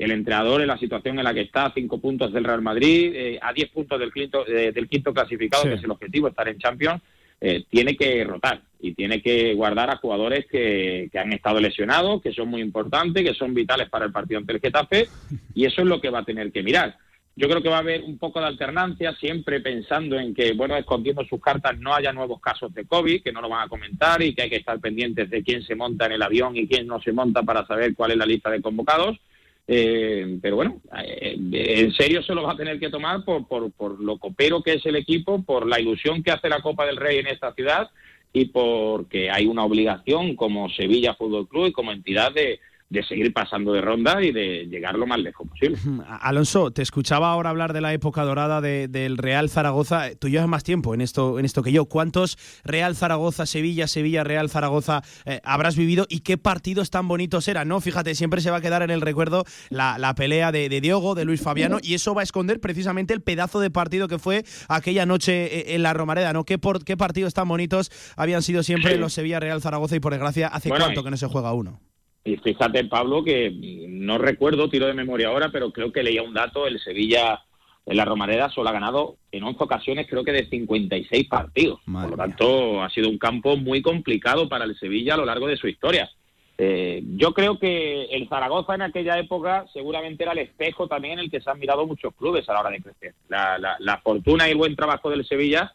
el entrenador en la situación en la que está, a cinco puntos del Real Madrid, eh, a diez puntos del quinto, eh, del quinto clasificado, que es el objetivo, estar en Champions, eh, tiene que rotar y tiene que guardar a jugadores que, que, han estado lesionados, que son muy importantes, que son vitales para el partido ante el Getafe, y eso es lo que va a tener que mirar. Yo creo que va a haber un poco de alternancia, siempre pensando en que, bueno, escondiendo sus cartas no haya nuevos casos de COVID, que no lo van a comentar y que hay que estar pendientes de quién se monta en el avión y quién no se monta para saber cuál es la lista de convocados eh, pero bueno, eh, en serio se lo va a tener que tomar por, por, por lo copero que es el equipo, por la ilusión que hace la Copa del Rey en esta ciudad y porque hay una obligación como Sevilla Fútbol Club y como entidad de, de seguir pasando de ronda y de llegar lo más lejos posible. Alonso, te escuchaba ahora hablar de la época dorada del Real Zaragoza. Tú llevas más tiempo en esto, en esto que yo. ¿Cuántos Real Zaragoza, Sevilla, Sevilla, Real Zaragoza eh, habrás vivido y qué partidos tan bonitos eran? ¿no? Fíjate, siempre se va a quedar en el recuerdo la, pelea de, Diogo, de Luis Fabiano, y eso va a esconder precisamente el pedazo de partido que fue aquella noche eh, en la Romareda. ¿no? ¿Qué, por, qué partidos tan bonitos habían sido siempre los Sevilla, Real Zaragoza y por desgracia, ¿hace cuánto que no se juega uno? Y fíjate, Pablo, que no recuerdo, tiro de memoria ahora, pero creo que leía un dato, el Sevilla en la Romareda solo ha ganado en 11 ocasiones, creo que de 56 partidos. Por lo tanto, ha sido un campo muy complicado para el Sevilla a lo largo de su historia. Eh, yo creo que el Zaragoza en aquella época seguramente era el espejo también en el que se han mirado muchos clubes a la hora de crecer. La, la fortuna y el buen trabajo del Sevilla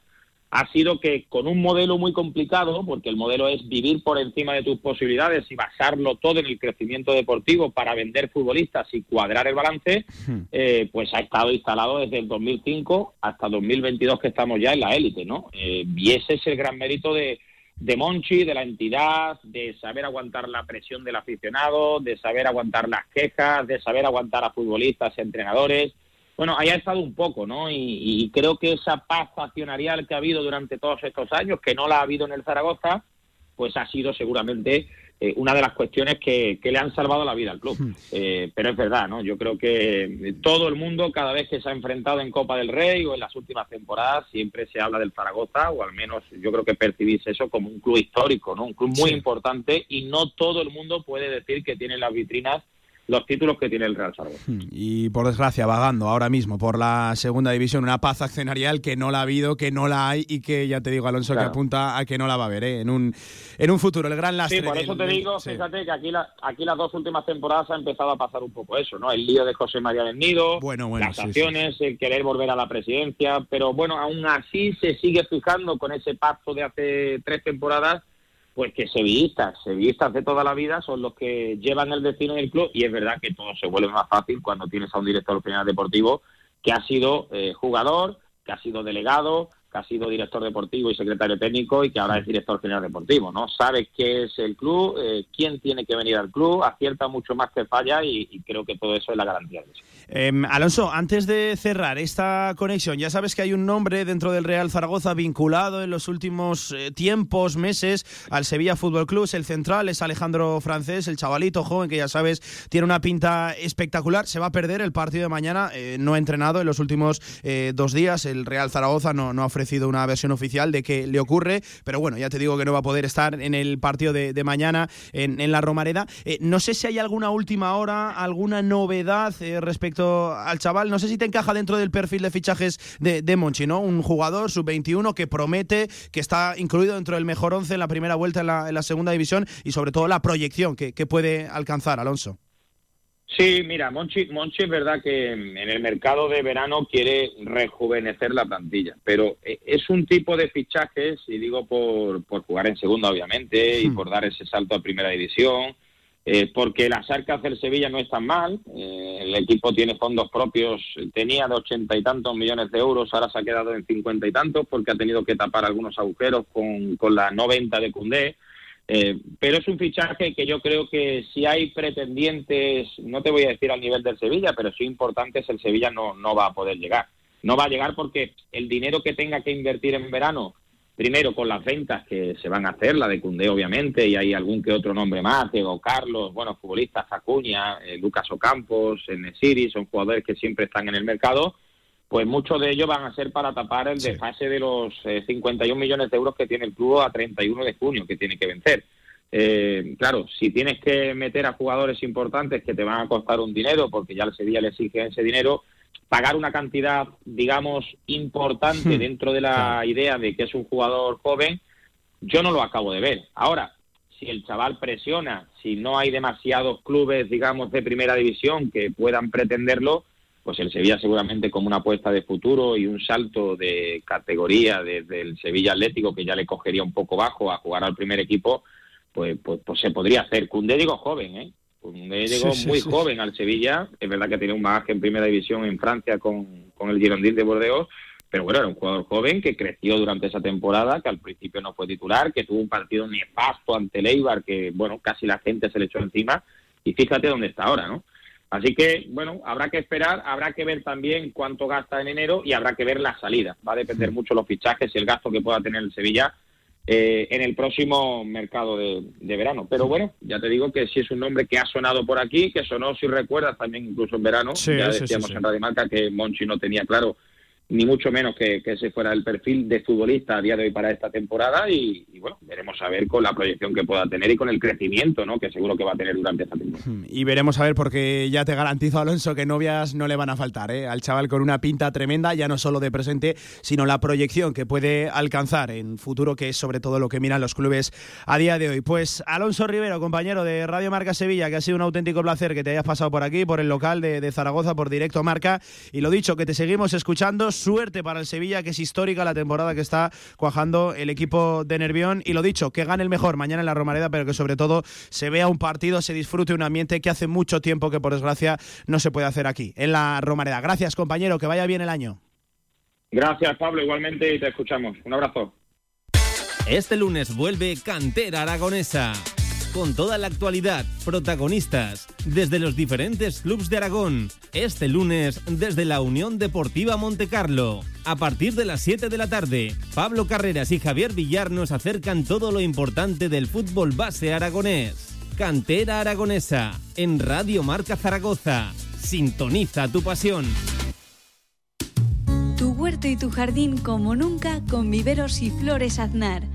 ha sido que con un modelo muy complicado, porque el modelo es vivir por encima de tus posibilidades y basarlo todo en el crecimiento deportivo para vender futbolistas y cuadrar el balance, eh, pues ha estado instalado desde el 2005 hasta 2022 que estamos ya en la élite, ¿no? Eh, y ese es el gran mérito de, de Monchi, de la entidad, de saber aguantar la presión del aficionado, de saber aguantar las quejas, de saber aguantar a futbolistas, y entrenadores, bueno, ahí ha estado un poco, ¿no? Y, creo que esa paz accionarial que ha habido durante todos estos años, que no la ha habido en el Zaragoza, pues ha sido seguramente eh, una de las cuestiones que, le han salvado la vida al club. Hmm. Eh, pero es verdad, ¿no? Yo creo que todo el mundo, cada vez que se ha enfrentado en Copa del Rey o en las últimas temporadas, siempre se habla del Zaragoza, o al menos yo creo que percibís eso como un club histórico, ¿no? Un club muy importante y no todo el mundo puede decir que tiene las vitrinas los títulos que tiene el Real Zaragoza. Hmm. Y por desgracia, vagando ahora mismo por la segunda división, una paz accionarial que no la ha habido, que no la hay y que ya te digo, Alonso, que apunta a que no la va a haber ¿eh? en, un, en un futuro. El gran lastre. Sí, por eso te digo, fíjate que aquí, aquí las dos últimas temporadas ha empezado a pasar un poco eso, ¿no? El lío de José María del Nido, bueno, bueno, las acciones, el querer volver a la presidencia, pero bueno, aún así se sigue fijando con ese pacto de hace tres temporadas pues que sevillistas, sevillistas de toda la vida son los que llevan el destino del club y es verdad que todo se vuelve más fácil cuando tienes a un director general deportivo que ha sido eh, jugador, que ha sido delegado, que ha sido director deportivo y secretario técnico y que ahora es director general deportivo, ¿no? Sabe qué es el club, eh, quién tiene que venir al club, acierta mucho más que falla y, creo que todo eso es la garantía de eso. Em, Alonso, antes de cerrar esta conexión, ya sabes que hay un nombre dentro del Real Zaragoza vinculado en los últimos eh, tiempos, meses, al Sevilla Fútbol Club, el central es Alejandro Francés, el chavalito joven que ya sabes tiene una pinta espectacular, se va a perder el partido de mañana, eh, no ha entrenado en los últimos dos días, el Real Zaragoza no, no ha ofrecido una versión oficial de qué le ocurre, pero bueno, ya te digo que no va a poder estar en el partido de, mañana en, la Romareda. Eh, no sé si hay alguna última hora, alguna novedad eh, respecto al chaval. No sé si te encaja dentro del perfil de fichajes de, Monchi, ¿no? Un jugador sub-21 que promete, que está incluido dentro del mejor 11 en la primera vuelta en la, segunda división y sobre todo la proyección que puede alcanzar, Alonso. Sí, mira, Monchi, Monchi es verdad que en el mercado de verano quiere rejuvenecer la plantilla, pero eh, es un tipo de fichajes, y digo por, por jugar en segunda obviamente, y hmm. por dar ese salto a primera división, eh, porque las arcas del Sevilla no están mal, eh, el equipo tiene fondos propios, tenía de ochenta y tantos millones de euros, ahora se ha quedado en cincuenta y tantos porque ha tenido que tapar algunos agujeros con, con la no venta de Cundé. Eh, pero es un fichaje que yo creo que si hay pretendientes, no te voy a decir al nivel del Sevilla, pero sí importantes, el Sevilla no, no va a poder llegar. No va a llegar porque el dinero que tenga que invertir en verano, primero con las ventas que se van a hacer, la de Cundé obviamente, y hay algún que otro nombre más, Diego Carlos, bueno, futbolistas, Acuña, eh, Lucas Ocampos, Enesiri, son jugadores que siempre están en el mercado, pues muchos de ellos van a ser para tapar el desfase de los 51 eh, millones de euros que tiene el club a 31 de junio, que tiene que vencer. Eh, claro, si tienes que meter a jugadores importantes que te van a costar un dinero, porque ya el Sevilla le exige ese dinero, pagar una cantidad, digamos, importante hmm. dentro de la idea de que es un jugador joven, yo no lo acabo de ver. Ahora, si el chaval presiona, si no hay demasiados clubes, digamos, de primera división que puedan pretenderlo, pues el Sevilla seguramente como una apuesta de futuro y un salto de categoría desde el Sevilla Atlético que ya le cogería un poco bajo a jugar al primer equipo, pues, pues, pues se podría hacer. Cundé digo joven, ¿eh? Cundé llegó muy joven al Sevilla, es verdad que tiene un bagaje en primera división en Francia con, con el Girondin de Bordeaux, pero bueno, era un jugador joven que creció durante esa temporada, que al principio no fue titular, que tuvo un partido nefasto ante el Eibar, que bueno, casi la gente se le echó encima, y fíjate dónde está ahora, ¿no? Así que, bueno, habrá que esperar, habrá que ver también cuánto gasta en enero y habrá que ver la salida. Va a depender mucho los fichajes y el gasto que pueda tener el Sevilla eh, en el próximo mercado de, verano. Pero bueno, ya te digo que si es un nombre que ha sonado por aquí, que sonó, si recuerdas, también incluso en verano. ya decíamos en Radio Marca que Monchi no tenía claro ni mucho menos que, ese fuera el perfil de futbolista a día de hoy para esta temporada y, bueno, veremos a ver con la proyección que pueda tener y con el crecimiento ¿no? que seguro que va a tener durante esta temporada. Hmm, y veremos a ver porque ya te garantizo, Alonso, que novias no le van a faltar ¿eh? al chaval con una pinta tremenda, ya no solo de presente, sino la proyección que puede alcanzar en futuro, que es sobre todo lo que miran los clubes a día de hoy. Pues Alonso Rivero, compañero de Radio Marca Sevilla, que ha sido un auténtico placer que te hayas pasado por aquí, por el local de Zaragoza, por Directo Marca, y lo dicho, que te seguimos escuchando suerte para el Sevilla, que es histórica la temporada que está cuajando el equipo de Nervión. Y lo dicho, que gane el mejor mañana en la Romareda, pero que sobre todo se vea un partido, se disfrute un ambiente que hace mucho tiempo que por desgracia no se puede hacer aquí, en la Romareda. Gracias, compañero, que vaya bien el año. Gracias, Pablo, igualmente, y te escuchamos. Un abrazo. Este lunes vuelve Cantera Aragonesa con toda la actualidad, protagonistas, desde los diferentes clubes de Aragón. Este lunes, desde la Unión Deportiva Montecarlo. A partir de las 7 de la tarde, Pablo Carreras y Javier Villar nos acercan todo lo importante del fútbol base aragonés. Cantera Aragonesa, en Radio Marca Zaragoza. Sintoniza tu pasión. Tu huerto y tu jardín como nunca con viveros y flores aznar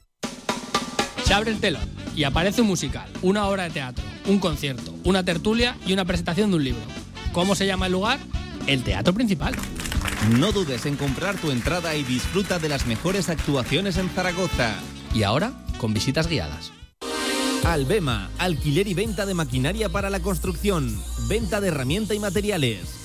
Se abre el telón y aparece un musical, una obra de teatro, un concierto, una tertulia y una presentación de un libro. ¿Cómo se llama el lugar? El Teatro Principal. No dudes en comprar tu entrada y disfruta de las mejores actuaciones en Zaragoza. Y ahora, con visitas guiadas. Albema, alquiler y venta de maquinaria para la construcción, venta de herramienta y materiales,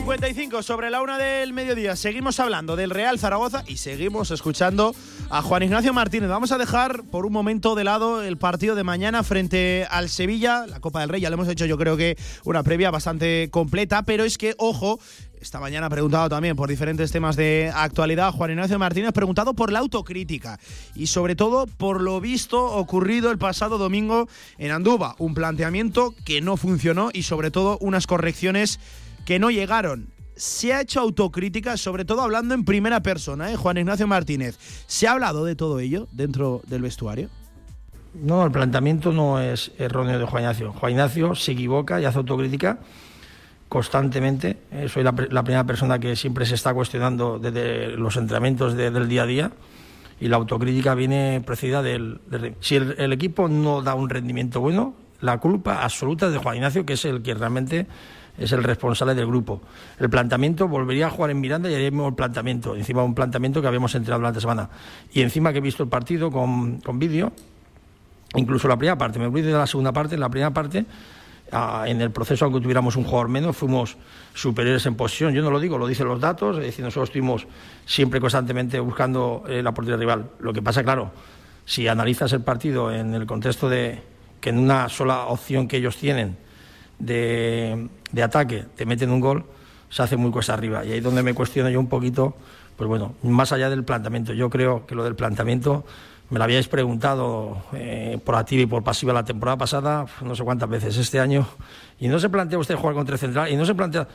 55 sobre la una del mediodía. Seguimos hablando del Real Zaragoza y seguimos escuchando a Juan Ignacio Martínez. Vamos a dejar por un momento de lado el partido de mañana frente al Sevilla, la Copa del Rey. Ya lo hemos hecho, yo creo que una previa bastante completa, pero es que, ojo, esta mañana ha preguntado también por diferentes temas de actualidad. Juan Ignacio Martínez preguntado por la autocrítica y sobre todo por lo visto ocurrido el pasado domingo en Anduba. Un planteamiento que no funcionó y sobre todo unas correcciones que no llegaron. Se ha hecho autocrítica, sobre todo hablando en primera persona, ¿eh? Juan Ignacio Martínez. ¿Se ha hablado de todo ello dentro del vestuario? No, el planteamiento no es erróneo de Juan Ignacio. Juan Ignacio se equivoca y hace autocrítica constantemente. Eh, soy la, primera persona que siempre se está cuestionando desde los entrenamientos del día a día y la autocrítica viene precedida del... si el, equipo no da un rendimiento bueno, la culpa absoluta es de Juan Ignacio, que es el que realmente es el responsable del grupo. El planteamiento volvería a jugar en Miranda y haríamos el planteamiento, encima un planteamiento que habíamos entrenado durante la semana. Y encima que he visto el partido con, con vídeo, incluso la primera parte, me olvidé de la segunda parte, en la primera parte, en el proceso, aunque tuviéramos un jugador menos, fuimos superiores en posición. Yo no lo digo, lo dicen los datos, es decir, nosotros estuvimos siempre constantemente buscando eh, la portería rival. Lo que pasa, claro, si analizas el partido en el contexto de que en una sola opción que ellos tienen, de, ataque te meten un gol, se hace muy cuesta arriba. Y ahí es donde me cuestiono yo un poquito, pues bueno, más allá del planteamiento. Yo creo que lo del planteamiento me lo habíais preguntado eh, por activa y por pasiva la temporada pasada, no sé cuántas veces este año, y no se plantea usted jugar con tres centrales, y no se plantea.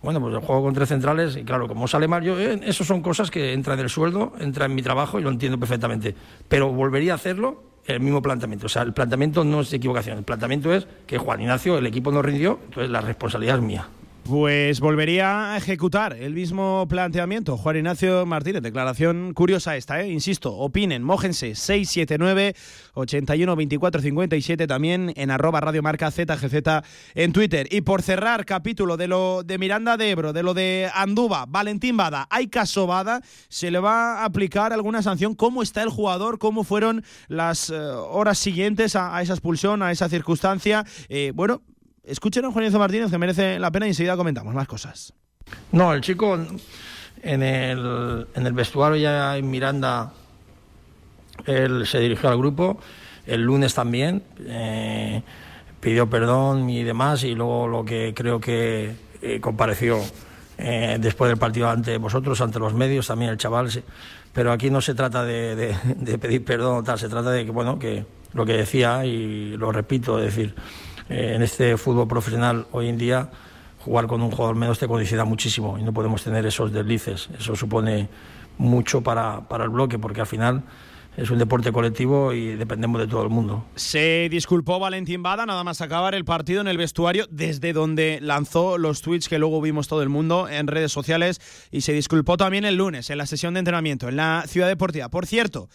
Bueno, pues el juego con tres centrales, y claro, como sale mal, yo, eh, eso son cosas que entran en el sueldo, entran en mi trabajo y lo entiendo perfectamente. Pero volvería a hacerlo el mismo planteamiento. O sea, el planteamiento no es equivocación, el planteamiento es que Juan Ignacio, el equipo no rindió, entonces la responsabilidad es mía. Pues volvería a ejecutar el mismo planteamiento. Juan Ignacio Martínez, declaración curiosa esta, ¿eh? insisto, opinen, mójense 679 81 24 57 también en arroba radiomarca ZGZ en Twitter. Y por cerrar capítulo de lo de Miranda de Ebro, de lo de Anduba, Valentín Bada, hay caso Bada, se le va a aplicar alguna sanción. ¿Cómo está el jugador? ¿Cómo fueron las eh, horas siguientes a, esa expulsión, a esa circunstancia? Eh, bueno, Escuchen a Juan Ignacio Martínez, que merece la pena, y enseguida comentamos más cosas. No, el chico en el, en el vestuario ya en Miranda, él se dirigió al grupo, el lunes también, eh, pidió perdón y demás, y luego lo que creo que eh, compareció eh, después del partido ante vosotros, ante los medios, también el chaval. Pero aquí no se trata de, de pedir perdón, tal, se trata de que, bueno, que lo que decía, y lo repito, es decir, eh, en este fútbol profesional hoy en día jugar con un jugador menos te condiciona muchísimo y no podemos tener esos deslices. Eso supone mucho para, para el bloque porque al final es un deporte colectivo y dependemos de todo el mundo. Se disculpó Valentín Bada nada más acabar el partido en el vestuario, desde donde lanzó los tweets que luego vimos todo el mundo en redes sociales y se disculpó también el lunes en la sesión de entrenamiento en la Ciudad Deportiva. Por cierto,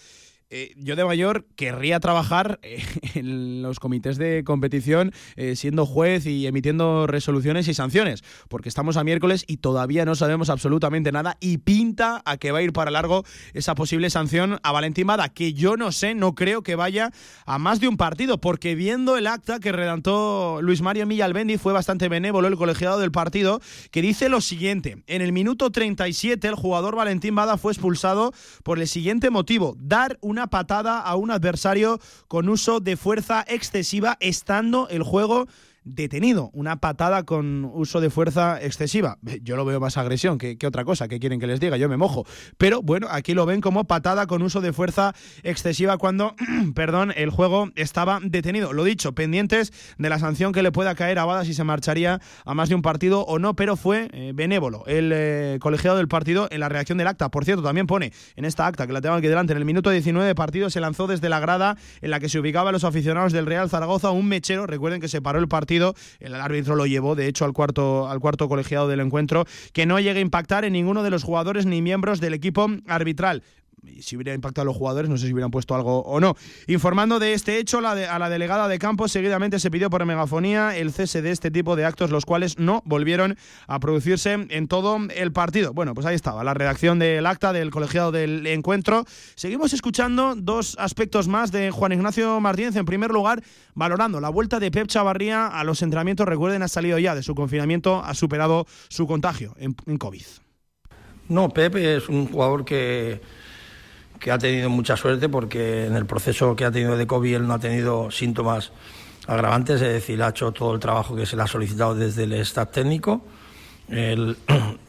eh, yo de mayor querría trabajar eh, en los comités de competición eh, siendo juez y emitiendo resoluciones y sanciones, porque estamos a miércoles y todavía no sabemos absolutamente nada y pinta a que va a ir para largo esa posible sanción a Valentín Bada, que yo no sé, no creo que vaya a más de un partido, porque viendo el acta que redactó Luis Mario Millalbendi fue bastante benévolo el colegiado del partido, que dice lo siguiente, en el minuto 37 el jugador Valentín Bada fue expulsado por el siguiente motivo, dar una patada a un adversario con uso de fuerza excesiva estando el juego detenido. Una patada con uso de fuerza excesiva. Yo lo veo más agresión que, otra cosa. que quieren que les diga? Yo me mojo. Pero bueno, aquí lo ven como patada con uso de fuerza excesiva cuando, perdón, el juego estaba detenido. Lo dicho, pendientes de la sanción que le pueda caer a Bada si se marcharía a más de un partido o no, pero fue eh, benévolo el eh, colegiado del partido en la reacción del acta. Por cierto, también pone en esta acta que la tengo aquí delante, en el minuto 19 de partido se lanzó desde la grada en la que se ubicaban los aficionados del Real Zaragoza un mechero. Recuerden que se paró el partido el árbitro lo llevó, de hecho, al cuarto, al cuarto colegiado del encuentro, que no llegue a impactar en ninguno de los jugadores ni miembros del equipo arbitral si hubiera impactado a los jugadores, no sé si hubieran puesto algo o no. Informando de este hecho, a la delegada de campo seguidamente se pidió por megafonía el cese de este tipo de actos, los cuales no volvieron a producirse en todo el partido. Bueno, pues ahí estaba la redacción del acta del colegiado del encuentro. Seguimos escuchando dos aspectos más de Juan Ignacio Martínez. En primer lugar, valorando la vuelta de Pep Chavarría a los entrenamientos. Recuerden, ha salido ya de su confinamiento, ha superado su contagio en, en COVID. No, Pep es un jugador que que ha tenido mucha suerte porque en el proceso que ha tenido de COVID él no ha tenido síntomas agravantes, es decir, ha hecho todo el trabajo que se le ha solicitado desde el staff técnico. le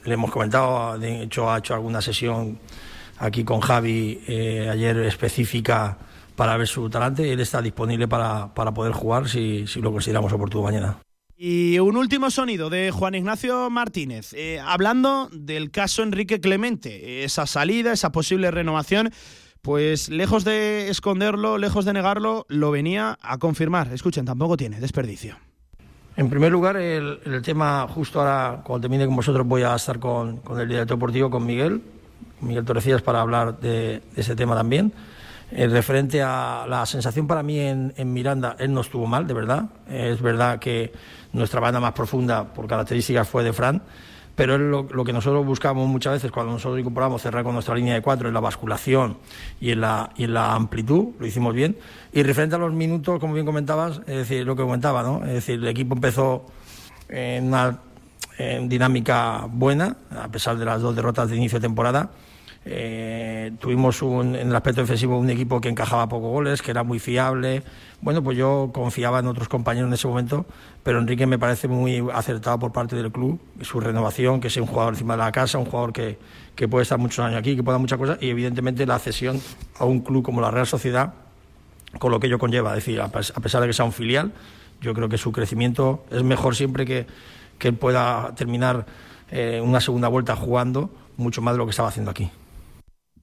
hemos comentado, de hecho ha hecho alguna sesión aquí con Javi eh, ayer específica para ver su talante y él está disponible para, para poder jugar si, si lo consideramos oportuno mañana. Y un último sonido de Juan Ignacio Martínez, eh, hablando del caso Enrique Clemente, esa salida, esa posible renovación, pues lejos de esconderlo, lejos de negarlo, lo venía a confirmar. Escuchen, tampoco tiene desperdicio. En primer lugar, el, tema, justo ahora, cuando termine con vosotros, voy a estar con, el director deportivo, con Miguel, Miguel Torrecillas, para hablar de ese tema también. Eh, referente a la sensación para mí en, Miranda, él no estuvo mal, de verdad. es verdad que nuestra banda más profunda, por características, fue de Fran, pero es lo, que nosotros buscamos muchas veces cuando nosotros incorporamos cerrar con nuestra línea de cuatro en la basculación y en la, y en la amplitud, lo hicimos bien. Y referente a los minutos, como bien comentabas, es decir, lo que comentaba, ¿no? Es decir, el equipo empezó en una dinámica buena, a pesar de las dos derrotas de inicio de temporada eh, tuvimos un, en el aspecto defensivo un equipo que encajaba pocos goles, que era muy fiable. Bueno, pues yo confiaba en otros compañeros en ese momento, pero Enrique me parece muy acertado por parte del club, su renovación, que sea un jugador encima de la casa, un jugador que, que puede estar muchos años aquí, que pueda muchas cosas, y evidentemente la cesión a un club como la Real Sociedad, con lo que ello conlleva. Es decir, a pesar de que sea un filial, yo creo que su crecimiento es mejor siempre que, que él pueda terminar eh, una segunda vuelta jugando mucho más de lo que estaba haciendo aquí.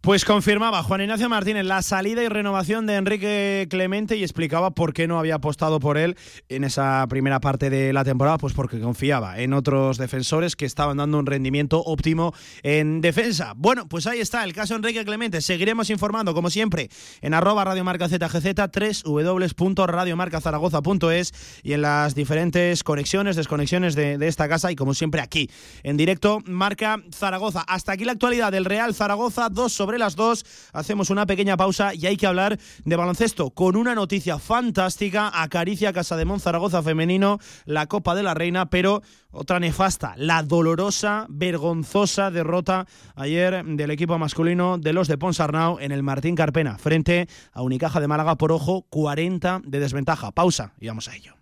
Pues confirmaba Juan Ignacio Martínez la salida y renovación de Enrique Clemente y explicaba por qué no había apostado por él en esa primera parte de la temporada, pues porque confiaba en otros defensores que estaban dando un rendimiento óptimo en defensa. Bueno, pues ahí está el caso Enrique Clemente. Seguiremos informando, como siempre, en arroba radiomarca ZGZ, www.radiomarcazaragoza.es y en las diferentes conexiones, desconexiones de, de esta casa y como siempre aquí, en directo, Marca Zaragoza. Hasta aquí la actualidad del Real Zaragoza, dos sobre las dos. Hacemos una pequeña pausa y hay que hablar de baloncesto con una noticia fantástica. Acaricia Casa de Zaragoza femenino la Copa de la Reina, pero otra nefasta, la dolorosa, vergonzosa derrota ayer del equipo masculino de los de Ponsarnau en el Martín Carpena frente a Unicaja de Málaga por ojo 40 de desventaja. Pausa y vamos a ello.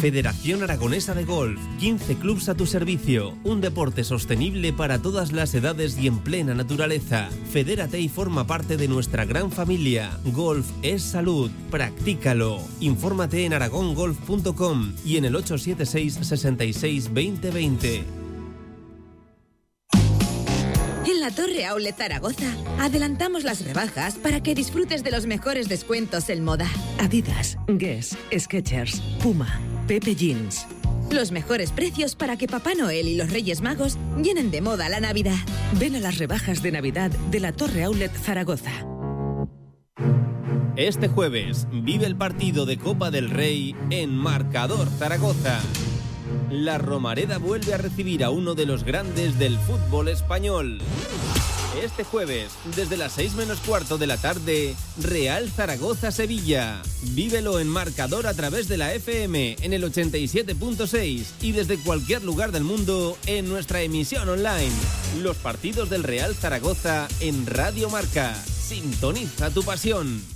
Federación Aragonesa de Golf, 15 clubs a tu servicio, un deporte sostenible para todas las edades y en plena naturaleza. Fedérate y forma parte de nuestra gran familia. Golf es salud, practícalo. Infórmate en aragongolf.com y en el 876 66 2020. la Torre Aulet Zaragoza, adelantamos las rebajas para que disfrutes de los mejores descuentos en moda. Adidas, Guess, Skechers, Puma, Pepe Jeans. Los mejores precios para que Papá Noel y los Reyes Magos llenen de moda la Navidad. Ven a las rebajas de Navidad de la Torre Aulet Zaragoza. Este jueves vive el partido de Copa del Rey en Marcador Zaragoza. La Romareda vuelve a recibir a uno de los grandes del fútbol español. Este jueves, desde las 6 menos cuarto de la tarde, Real Zaragoza-Sevilla. Vívelo en marcador a través de la FM en el 87.6 y desde cualquier lugar del mundo en nuestra emisión online. Los partidos del Real Zaragoza en Radio Marca. Sintoniza tu pasión.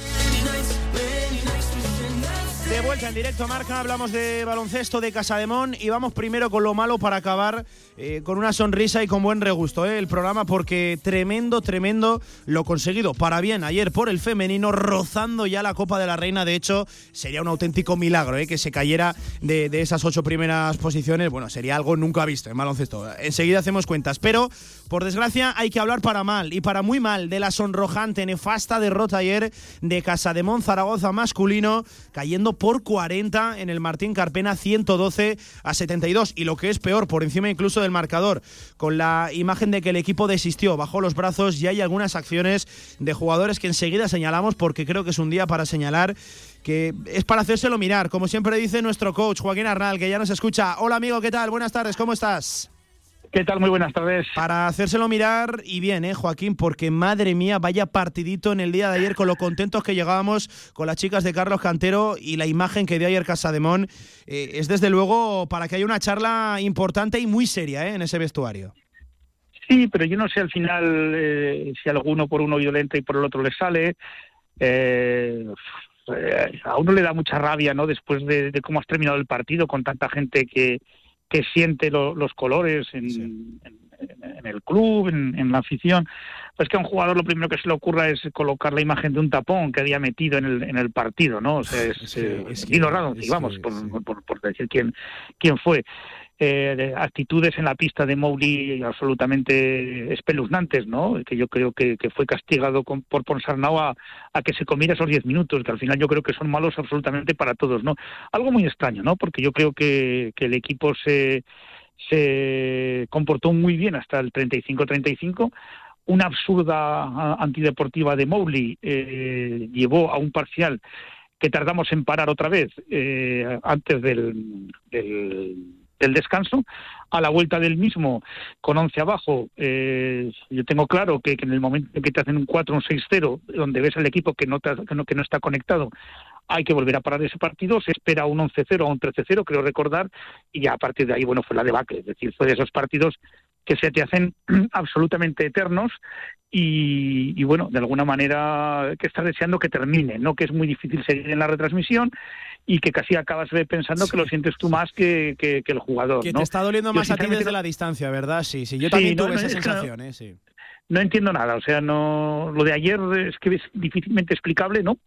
Vuelta en directo marca, hablamos de baloncesto de Casademón y vamos primero con lo malo para acabar eh, con una sonrisa y con buen regusto eh, el programa porque tremendo, tremendo lo conseguido para bien ayer por el femenino rozando ya la Copa de la Reina. De hecho, sería un auténtico milagro eh, que se cayera de, de esas ocho primeras posiciones. Bueno, sería algo nunca visto en baloncesto. Enseguida hacemos cuentas, pero por desgracia hay que hablar para mal y para muy mal de la sonrojante, nefasta derrota ayer de Casademón Zaragoza masculino cayendo por 40 en el Martín Carpena 112 a 72 y lo que es peor por encima incluso del marcador con la imagen de que el equipo desistió, bajó los brazos y hay algunas acciones de jugadores que enseguida señalamos porque creo que es un día para señalar que es para hacérselo mirar, como siempre dice nuestro coach Joaquín Arnal, que ya nos escucha. Hola amigo, ¿qué tal? Buenas tardes, ¿cómo estás? ¿Qué tal? Muy buenas tardes. Para hacérselo mirar y bien, ¿eh, Joaquín? Porque madre mía, vaya partidito en el día de ayer con lo contentos que llegábamos con las chicas de Carlos Cantero y la imagen que dio ayer Casademón. Eh, es desde luego para que haya una charla importante y muy seria ¿eh? en ese vestuario. Sí, pero yo no sé al final eh, si alguno por uno violenta y por el otro le sale. Eh, a uno le da mucha rabia, ¿no? Después de, de, cómo has terminado el partido con tanta gente que, que siente lo, los colores en, sí. en, en, el club, en, en, la afición. Pues que a un jugador lo primero que se le ocurra es colocar la imagen de un tapón que había metido en el, en el partido, ¿no? O sea, es, es, eh, es que, vamos, sí. por, por, decir quién, quién fue. Eh, actitudes en la pista de Mowgli absolutamente espeluznantes, ¿no? Que yo creo que, que fue castigado con, por Ponsarnau a, a, que se comiera esos 10 minutos, que al final yo creo que son malos absolutamente para todos, ¿no? Algo muy extraño, ¿no? Porque yo creo que, que el equipo se, se comportó muy bien hasta el 35-35. Una absurda antideportiva de Mowgli eh, llevó a un parcial que tardamos en parar otra vez eh, antes del, del del descanso. A la vuelta del mismo, con 11 abajo, eh, yo tengo claro que, en el momento en que te hacen un 4, un 6-0, donde ves al equipo que no, te, que no, que no está conectado, hay que volver a parar ese partido, se espera un 11-0 o un 13-0, creo recordar, y ya a partir de ahí, bueno, fue la debacle, es decir, fue de esos partidos que se te hacen absolutamente eternos y, y, bueno, de alguna manera que estás deseando que termine, ¿no? Que es muy difícil seguir en la retransmisión y que casi acabas pensando sí. que lo sientes tú más que, que, que el jugador. Que ¿no? te está doliendo más a ti desde la distancia, ¿verdad? Sí, sí, yo también sí, tuve no, esa sensación, ¿eh? Sí. No entiendo nada, o sea, no lo de ayer es que es difícilmente explicable, ¿no?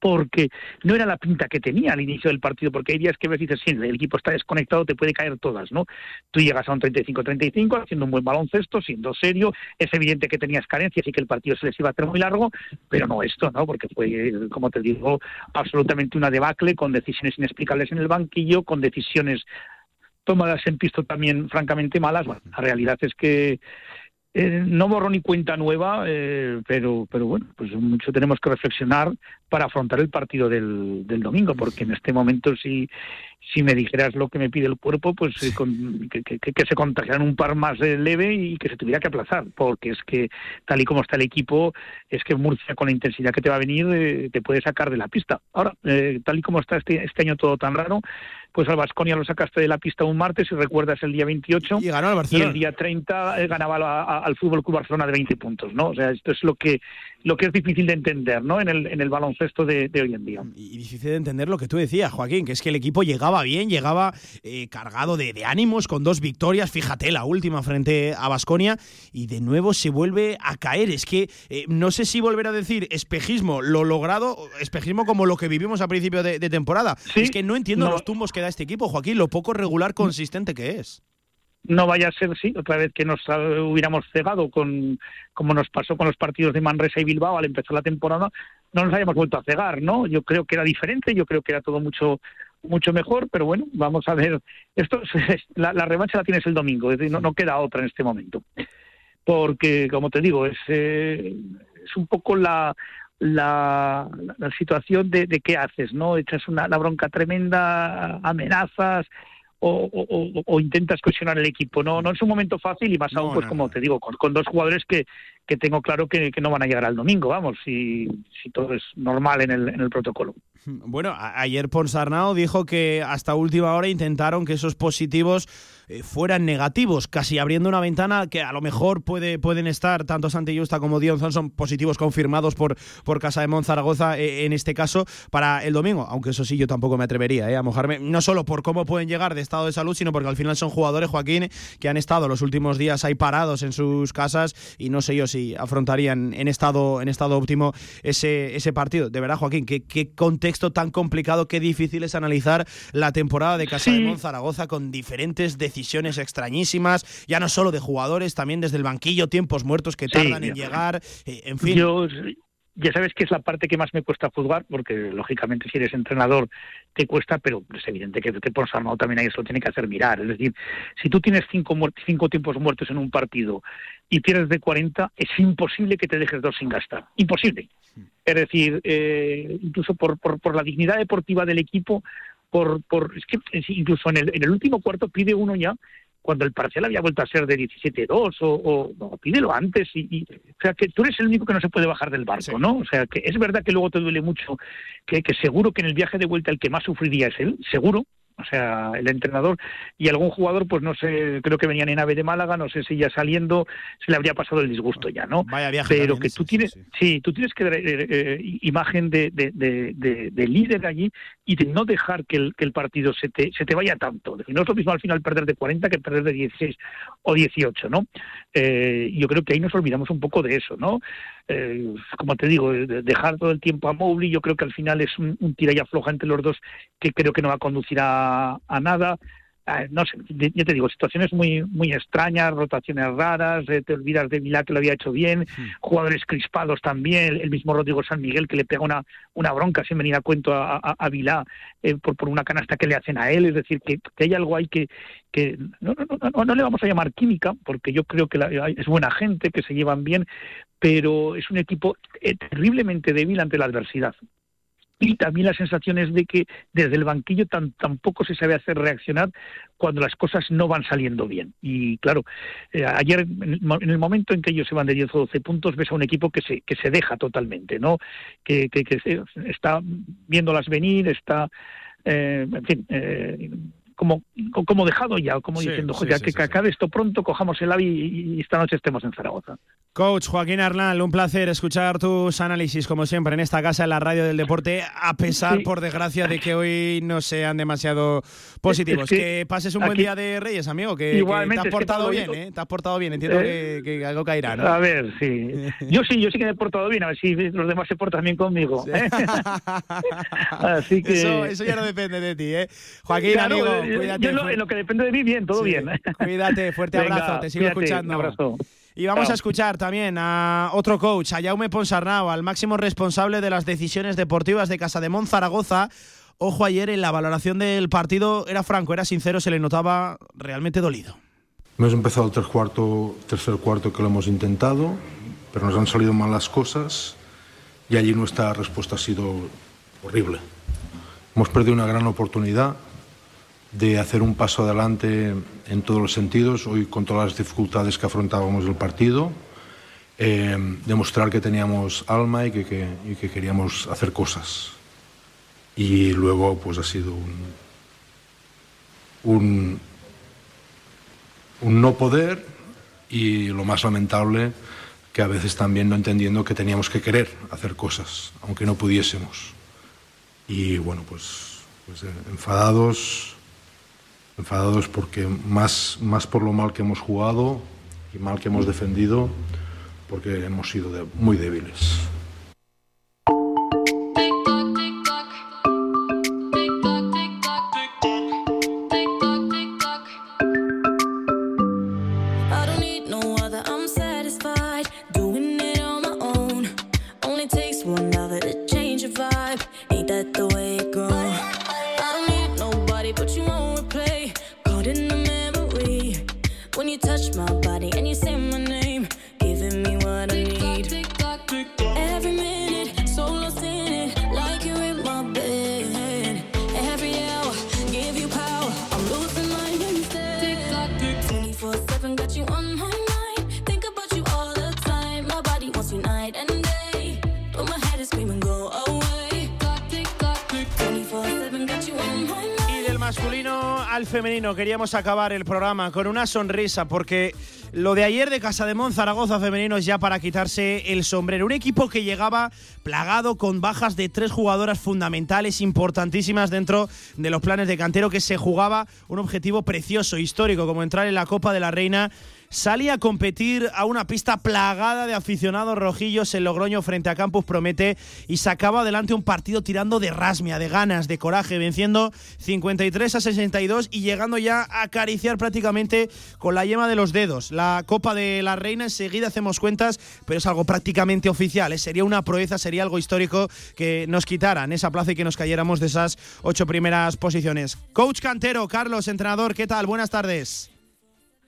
Porque no era la pinta que tenía al inicio del partido, porque hay días que ves y dices, sí, el equipo está desconectado, te puede caer todas, ¿no? Tú llegas a un 35-35 haciendo un buen baloncesto, siendo serio, es evidente que tenías carencias y que el partido se les iba a hacer muy largo, pero no esto, ¿no? Porque fue, como te digo, absolutamente una debacle, con decisiones inexplicables en el banquillo, con decisiones tomadas en pisto también francamente malas. Bueno, la realidad es que eh, no borro ni cuenta nueva, eh, pero, pero bueno, pues mucho tenemos que reflexionar para afrontar el partido del, del, domingo, porque en este momento si, si me dijeras lo que me pide el cuerpo, pues eh, que, se contagiaran un par más de leve y que se tuviera que aplazar, porque es que tal y como está el equipo, es que Murcia con la intensidad que te va a venir eh, te puede sacar de la pista. Ahora, eh, tal y como está este, este año todo tan raro, pues al Vasconia lo sacaste de la pista un martes, y recuerdas el día 28. Y ganó Barcelona. Y el día 30 eh, ganaba al Fútbol Club Barcelona de 20 puntos, ¿no? O sea, esto es lo que lo que es difícil de entender, ¿no? En el, en el baloncesto de, hoy en día. Y difícil de entender lo que tú decías, Joaquín, que es que el equipo llegaba bien, llegaba eh, cargado de, ánimos, con dos victorias, fíjate, la última frente a Basconia, y de nuevo se vuelve a caer. Es que eh, no sé si volver a decir espejismo, lo logrado, espejismo como lo que vivimos a principio de, temporada. es que no entiendo los tumbos que da este equipo, Joaquín, lo poco regular consistente que es no vaya a ser, sí, otra vez que nos hubiéramos cegado con, como nos pasó con los partidos de Manresa y Bilbao al empezar la temporada, no nos hayamos vuelto a cegar, ¿no? Yo creo que era diferente, yo creo que era todo mucho mucho mejor, pero bueno, vamos a ver. Esto la, revancha la tienes el domingo, es decir, no, no, queda otra en este momento. Porque, como te digo, es, eh, es un poco la, la, la situación de, de, qué haces, ¿no? Echas una, la bronca tremenda, amenazas, o, o, intentas cohesionar el equipo. No, no es un momento fácil y más aún, pues como te digo, con, dos jugadores que, que tengo claro que, que, no van a llegar al domingo, vamos, si, si todo es normal en el, en el protocolo. Bueno, ayer Ponsarnau dijo que hasta última hora intentaron que esos positivos eh, fueran negativos, casi abriendo una ventana que a lo mejor puede, pueden estar tanto Santi Justa como Dion Thompson positivos confirmados por, por Casa de Monzaragoza eh, en este caso para el domingo, aunque eso sí yo tampoco me atrevería eh, a mojarme, no solo por cómo pueden llegar de estado de salud, sino porque al final son jugadores, Joaquín, que han estado los últimos días ahí parados en sus casas y no sé yo si afrontarían en estado, en estado óptimo ese, ese partido. De verdad, Joaquín, qué contexto tan complicado, qué difícil es analizar la temporada de Casa de Monzaragoza con diferentes decisiones extrañísimas, ya no solo de jugadores, también desde el banquillo, tiempos muertos que tardan en llegar, eh, en fin. Yo, ya sabes que es la parte que más me cuesta juzgar, porque lógicamente si eres entrenador te cuesta, pero es evidente que, que por Sarnau también ahí eso lo tiene que hacer mirar. Es decir, si tú tienes cinco, cinco tiempos muertos en un partido y tienes de 40, es imposible que te dejes dos sin gastar. Imposible. Es decir, eh, incluso por, por, por la dignidad deportiva del equipo, por, por es que incluso en el, en el último cuarto pide uno ya cuando el parcial había vuelto a ser de 17-2 o, o pídelo antes y, o sea que tú eres el único que no se puede bajar del barco, ¿no? O sea que es verdad que luego te duele mucho que, que seguro que en el viaje de vuelta el que más sufriría es él, seguro, o sea, el entrenador y algún jugador, pues no sé, creo que venían en AVE de Málaga, no sé si ya saliendo se le habría pasado el disgusto ya, ¿no? Vaya viaje Pero que tú tienes, sí. tú tienes que dar eh, eh, imagen de, de, líder allí y de no dejar que el, partido se te, se te vaya tanto. No es lo mismo al final perder de 40 que perder de 16 o 18, ¿no? Eh, yo creo que ahí nos olvidamos un poco de eso, ¿no? Eh, como te digo, dejar todo el tiempo a Mowgli, yo creo que al final es un, tira y afloja entre los dos que creo que no va a conducir a, nada. Eh, no sé, ya te digo, situaciones muy muy extrañas, rotaciones raras, eh, te olvidas de Milá que lo había hecho bien, jugadores crispados también, el mismo Rodrigo San Miguel que le pega una, una bronca sin venir a cuento a, a, Vilá por, por una canasta que le hacen a él, es decir, que, hay algo ahí que, que no, no, no, no, le vamos a llamar química, porque yo creo que es buena gente, que se llevan bien, pero es un equipo eh, terriblemente débil ante la adversidad. Y también la sensación es de que desde el banquillo tan, tampoco se sabe hacer reaccionar cuando las cosas no van saliendo bien. Y claro, eh, ayer, en el momento en que ellos se van de 10 o 12 puntos, ves a un equipo que se, que se deja totalmente, ¿no? Que, que, está viéndolas venir, está, eh, en fin, como, como dejado ya, como diciendo, que, que acabe esto pronto, cojamos el AVI y, esta noche estemos en Zaragoza. Coach Joaquín Arnal, un placer escuchar tus análisis, como siempre, en esta casa, en la radio del deporte, a pesar, por desgracia, de que hoy no sean demasiado positivos. que, pases un buen día de Reyes, amigo, que, te has portado bien, ¿eh? Te has portado bien, entiendo eh, que, algo caerá, ¿no? A ver, sí. Yo sí, yo sí que me he portado bien, a ver si los demás se portan bien conmigo. ¿eh? Así que... Eso, ya no depende de ti, ¿eh? Joaquín, amigo, cuídate. Yo en lo que depende de mí, bien, todo bien. Cuídate, fuerte abrazo, te sigo escuchando. Un abrazo. Y vamos a escuchar también a otro coach, a Jaume Ponsarnau, al máximo responsable de las decisiones deportivas de Casa de Zaragoza. Ojo, ayer en la valoración del partido era franco, era sincero, se le notaba realmente dolido. Hemos empezado el tercer cuarto, tercer cuarto que lo hemos intentado, pero nos han salido mal las cosas y allí nuestra respuesta ha sido horrible. Hemos perdido una gran oportunidad de hacer un paso adelante en todos los sentidos, hoy con todas las dificultades que afrontábamos el partido, eh, demostrar que teníamos alma y que, que, y que, queríamos hacer cosas. Y luego pues ha sido un, un, un no poder y lo más lamentable que a veces también no entendiendo que teníamos que querer hacer cosas, aunque no pudiésemos. Y bueno, pues, pues eh, enfadados, enfadados porque más, más por lo mal que hemos jugado y mal que hemos defendido, porque hemos sido de, muy débiles. Queríamos acabar el programa con una sonrisa porque lo de ayer de Casa de Mon Zaragoza femenino es ya para quitarse el sombrero. Un equipo que llegaba plagado con bajas de tres jugadoras fundamentales importantísimas dentro de los planes de cantero que se jugaba un objetivo precioso, histórico, como entrar en la Copa de la Reina salía a competir a una pista plagada de aficionados rojillos en Logroño frente a Campus Promete y sacaba adelante un partido tirando de rasmia, de ganas, de coraje, venciendo 53 a 62 y llegando ya a acariciar prácticamente con la yema de los dedos. La Copa de la Reina enseguida hacemos cuentas, pero es algo prácticamente oficial. ¿eh? Sería una proeza, sería algo histórico que nos quitaran esa plaza y que nos cayéramos de esas ocho primeras posiciones. Coach Cantero, Carlos, entrenador, ¿qué tal? Buenas tardes.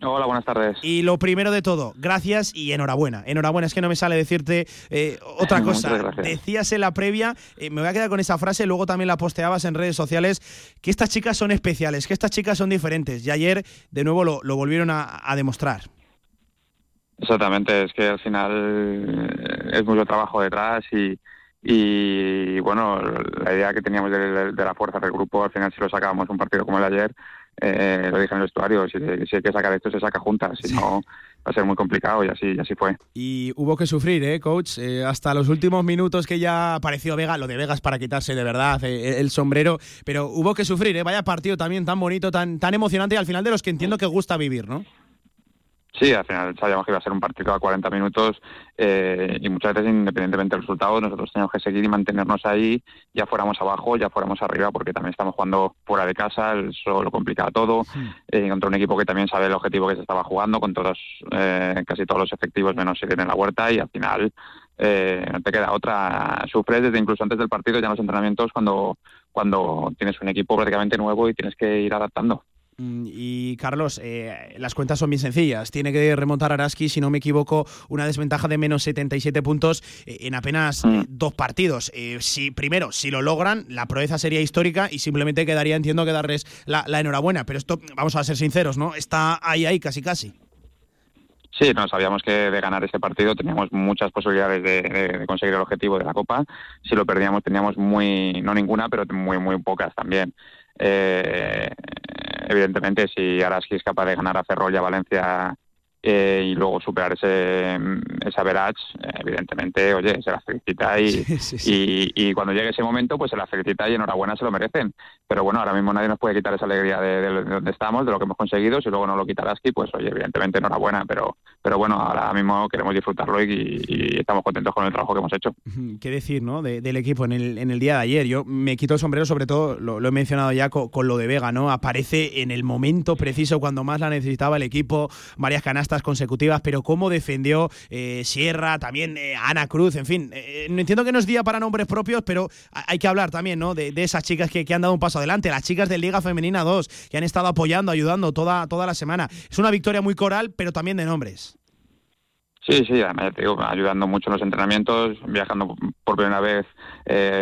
Hola, buenas tardes. Y lo primero de todo, gracias y enhorabuena. Enhorabuena, es que no me sale decirte eh, otra cosa. Decías en la previa, eh, me voy a quedar con esa frase, luego también la posteabas en redes sociales, que estas chicas son especiales, que estas chicas son diferentes. Y ayer, de nuevo, lo, volvieron a, demostrar. Exactamente, es que al final eh, es mucho trabajo detrás y, y bueno, la idea que teníamos de, de, la fuerza del grupo, al final si lo sacábamos un partido como el de ayer, eh, lo dije en el vestuario, si, hay que sacar esto se saca juntas, si no va a ser muy complicado y así, así fue. Y hubo que sufrir, ¿eh, coach? Eh, hasta los últimos minutos que ya apareció Vega, lo de Vegas para quitarse de verdad eh, el sombrero, pero hubo que sufrir, ¿eh? Vaya partido también tan bonito, tan, tan emocionante y al final de los que entiendo que gusta vivir, ¿no? Sí, al final sabíamos que iba a ser un partido a 40 minutos eh, y muchas veces, independientemente del resultado, nosotros teníamos que seguir y mantenernos ahí, ya fuéramos abajo, ya fuéramos arriba, porque también estamos jugando fuera de casa, eso lo complicaba todo, eh, contra un equipo que también sabe el objetivo que se estaba jugando, con todos, eh, casi todos los efectivos menos ir en la huerta y al final no te queda otra. Sufres desde incluso antes del partido, ya en los entrenamientos, cuando, cuando tienes un equipo prácticamente nuevo y tienes que ir adaptando. Mm, y Carlos, eh, las cuentas son bien sencillas. Tiene que remontar Araski, si no me equivoco, una desventaja de menos 77 puntos eh, en apenas eh, mm. dos partidos. si Primero, si lo logran, la proeza sería histórica y simplemente quedaría, entiendo, que darles la, enhorabuena. Pero esto, vamos a ser sinceros, ¿no? Está ahí, ahí, casi, casi. Sí, no, sabíamos que de ganar este partido teníamos muchas posibilidades de, conseguir el objetivo de la Copa. Si lo perdíamos teníamos muy, no ninguna, pero muy, muy pocas también. Eh, evidentemente, si Araski es capaz de ganar a Ferrol Valencia eh, y luego superar ese, esa verage, evidentemente, oye, se la felicita y, y, cuando llegue ese momento, pues se la felicita y enhorabuena se lo merecen. Pero bueno, ahora mismo nadie nos puede quitar esa alegría de, donde estamos, de lo que hemos conseguido. Si luego no lo quita Araski, pues oye, evidentemente enhorabuena, pero, pero bueno, ahora mismo queremos disfrutarlo y, estamos contentos con el trabajo que hemos hecho. ¿Qué decir, no? del equipo en el, en el día de ayer. Yo me quito el sombrero, sobre todo, lo, he mencionado ya con, lo de Vega, ¿no? Aparece en el momento preciso cuando más la necesitaba el equipo, varias canastas consecutivas, pero cómo defendió eh, Sierra, también eh, Ana Cruz, en fin. Eh, entiendo que no es día para nombres propios, pero hay que hablar también, ¿no? De, esas chicas que, han dado un paso adelante, las chicas de Liga Femenina 2, que han estado apoyando, ayudando toda, toda la semana. Es una victoria muy coral, pero también de nombres. Sí, sí, además te digo, ayudando mucho en los entrenamientos, viajando por primera vez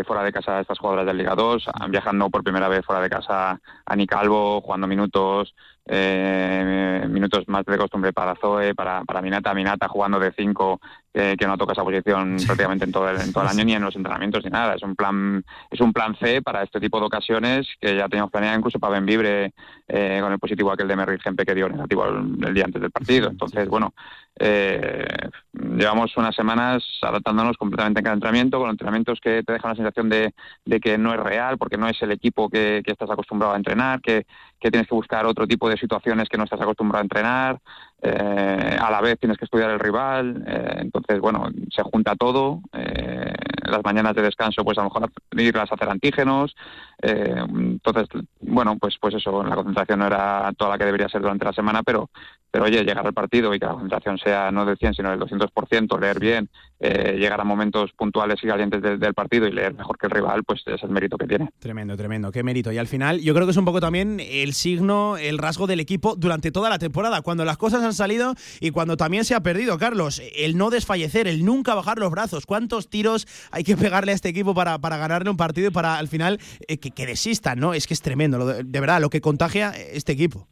fuera de casa a estas jugadoras del Liga 2, viajando por primera vez fuera de casa a Nicalvo, jugando minutos, eh, minutos más de costumbre para Zoe, para, para Minata, Minata jugando de 5, eh, que no toca esa posición prácticamente en todo, el, en todo el año, ni en los entrenamientos, ni nada. Es un plan es un plan C para este tipo de ocasiones que ya teníamos planeado incluso para Benvibre eh, con el positivo aquel de Merrill Gempe que dio negativo el, día antes del partido. Entonces, bueno, eh, llevamos unas semanas adaptándonos completamente en cada entrenamiento, con entrenamientos que te dejan la sensación de, de que no es real, porque no es el equipo que, que estás acostumbrado a entrenar, que, que tienes que buscar otro tipo de situaciones que no estás acostumbrado a entrenar, eh, a la vez tienes que estudiar el rival, eh, entonces, bueno, se junta todo, eh, las mañanas de descanso, pues a lo mejor irlas a hacer antígenos, entonces, bueno, pues, pues eso, la concentración no era toda la que debería ser durante la semana, pero, pero oye, llegar al partido y que la concentración sea no del 100, sino del 200%, leer bien, llegar a momentos puntuales y calientes del partido y leer mejor que el rival, pues es el mérito que tiene. Tremendo, tremendo, qué mérito. Y al final, yo creo que es un poco también el signo, el rasgo del equipo durante toda la temporada, cuando las cosas han salido y cuando también se ha perdido, Carlos, el no desfallecer, el nunca bajar los brazos. ¿Cuántos tiros hay que pegarle a este equipo para, para ganarle un partido y para al final eh, que, que, desistan, ¿no? Es que es tremendo, de verdad, lo que contagia este equipo.